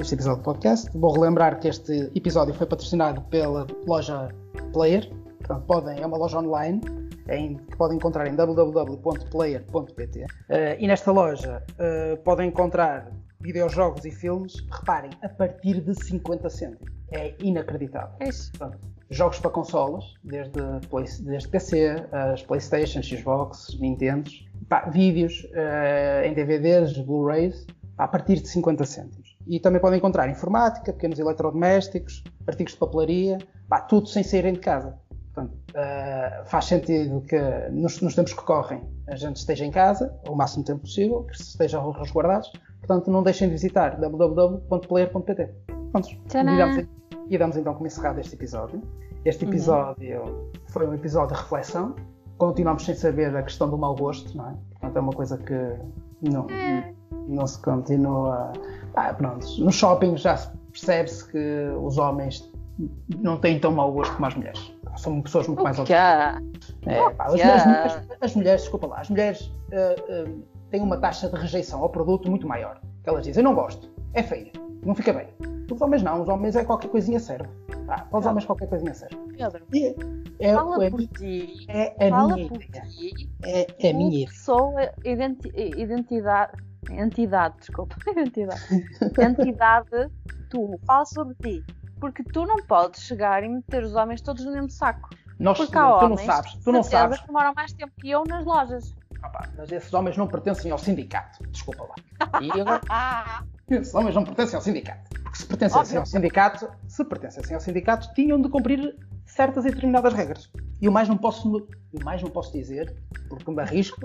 este episódio do podcast, vou relembrar que este episódio foi patrocinado pela loja Player. Portanto, podem, é uma loja online em, que podem encontrar em www.player.pt uh, e nesta loja podem encontrar videojogos e filmes, reparem, a partir de 50 cêntimos. É inacreditável. É isso. Portanto, jogos para consolas, desde, Play, desde PC, as Playstation, Xbox, Nintendo, vídeos uh, em DVDs, Blu-rays, a partir de 50 cêntimos. E também podem encontrar informática, pequenos eletrodomésticos, artigos de papelaria, pá, tudo sem saírem de casa. Portanto, uh, faz sentido que nos, nos, tempos que correm a gente esteja em casa o máximo tempo possível, que estejam resguardados. Portanto, não deixem de visitar www.player.pt. Prontos. E damos então como encerrado este episódio. Este uhum. episódio uhum. foi um episódio de reflexão. Continuamos sem saber a questão do mau gosto, não é? Portanto, é uma coisa que não, é. não se continua. Ah, pronto. No shopping já percebe-se que os homens não têm tão mau gosto como as mulheres. São pessoas muito mais autistas. É, pá, as, mulheres, as, mulheres, desculpa lá, as mulheres uh, uh, têm uma taxa de rejeição ao produto muito maior. Elas dizem, eu não gosto, é feio, não fica bem. Os homens não, os homens é qualquer coisinha serve. Ah, para os homens qualquer coisinha serve. Pedro, e é, fala é, por ti. É a minha por ti. É, é a minha. Sou identi identidade. Entidade, desculpa. Identidade. Entidade, tu. Fala sobre ti. Porque tu não podes chegar e meter os homens todos no mesmo saco. Nós, Porque há tu homens, não sabes, tu não sabes. que demoram mais tempo que eu nas lojas. Ah, pá, mas esses homens não pertencem ao sindicato. Desculpa lá. E agora, esses homens não pertencem ao sindicato. Porque se pertencessem Óbvio. ao sindicato, se pertencessem ao sindicato, tinham de cumprir certas e determinadas regras. E o mais não posso, o mais não posso dizer, porque me arrisco,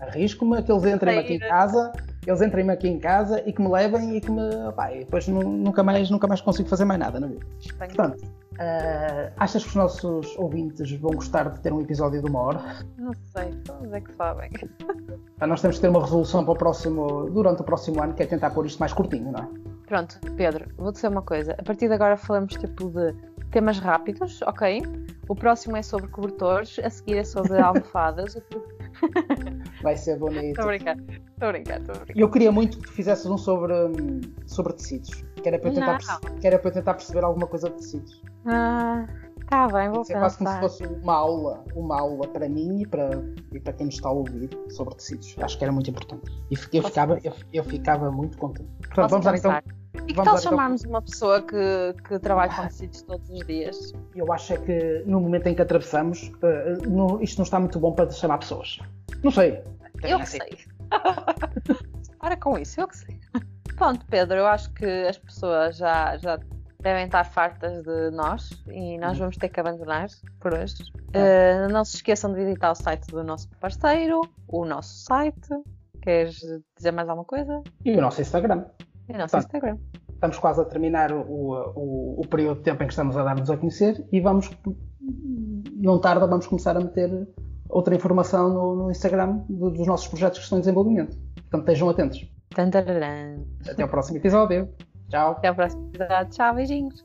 arrisco-me a que eles entrem aqui em casa, eles entrem aqui em casa e que me levem e que me. Pá, e depois nu- nunca mais, nunca mais consigo fazer mais nada na vida. Espanha. Portanto, ah, achas que os nossos ouvintes vão gostar de ter um episódio de uma hora? Não sei, todos é que sabem. Nós temos que ter uma resolução para o próximo, durante o próximo ano, que é tentar pôr isto mais curtinho, não é? Pronto, Pedro, vou dizer uma coisa. A partir de agora falamos tipo de temas rápidos, ok? O próximo é sobre cobertores, a seguir é sobre almofadas. Vai ser bonito. Estou a brincar, estou. E eu queria muito que tu fizesses um sobre, sobre tecidos. Que era, para eu tentar que era para eu tentar perceber alguma coisa de tecidos. Ah, tá bem, vou Isso é quase como se pensar. fosse uma aula, uma aula para mim e para, e para quem nos está a ouvir sobre tecidos. Acho que era muito importante. E eu ficava, eu, eu ficava muito contente. Portanto, Posso vamos dar pensar? então. E que tal então- chamarmos uma pessoa que, que trabalha com tecidos todos os dias? Eu acho é que no momento em que atravessamos, eh, não- isto não está muito bom para chamar pessoas. Não sei. Eu que assim. sei. Para com isso, eu que sei. Pronto, Pedro, eu acho que as pessoas já, já devem estar fartas de nós e nós Uhum. vamos ter que abandonar por hoje. Eh, não se esqueçam de visitar o site do nosso parceiro, o nosso site. Queres dizer mais alguma coisa? E o nosso Instagram. O nosso Tá. Instagram. Estamos quase a terminar o, o, o período de tempo em que estamos a dar-nos a conhecer e vamos, não tarda, vamos começar a meter outra informação no, no Instagram do- dos nossos projetos que estão em desenvolvimento. Portanto, estejam atentos. Tantararã. Até ao próximo episódio. Tchau. Até a próxima. Tchau, beijinhos.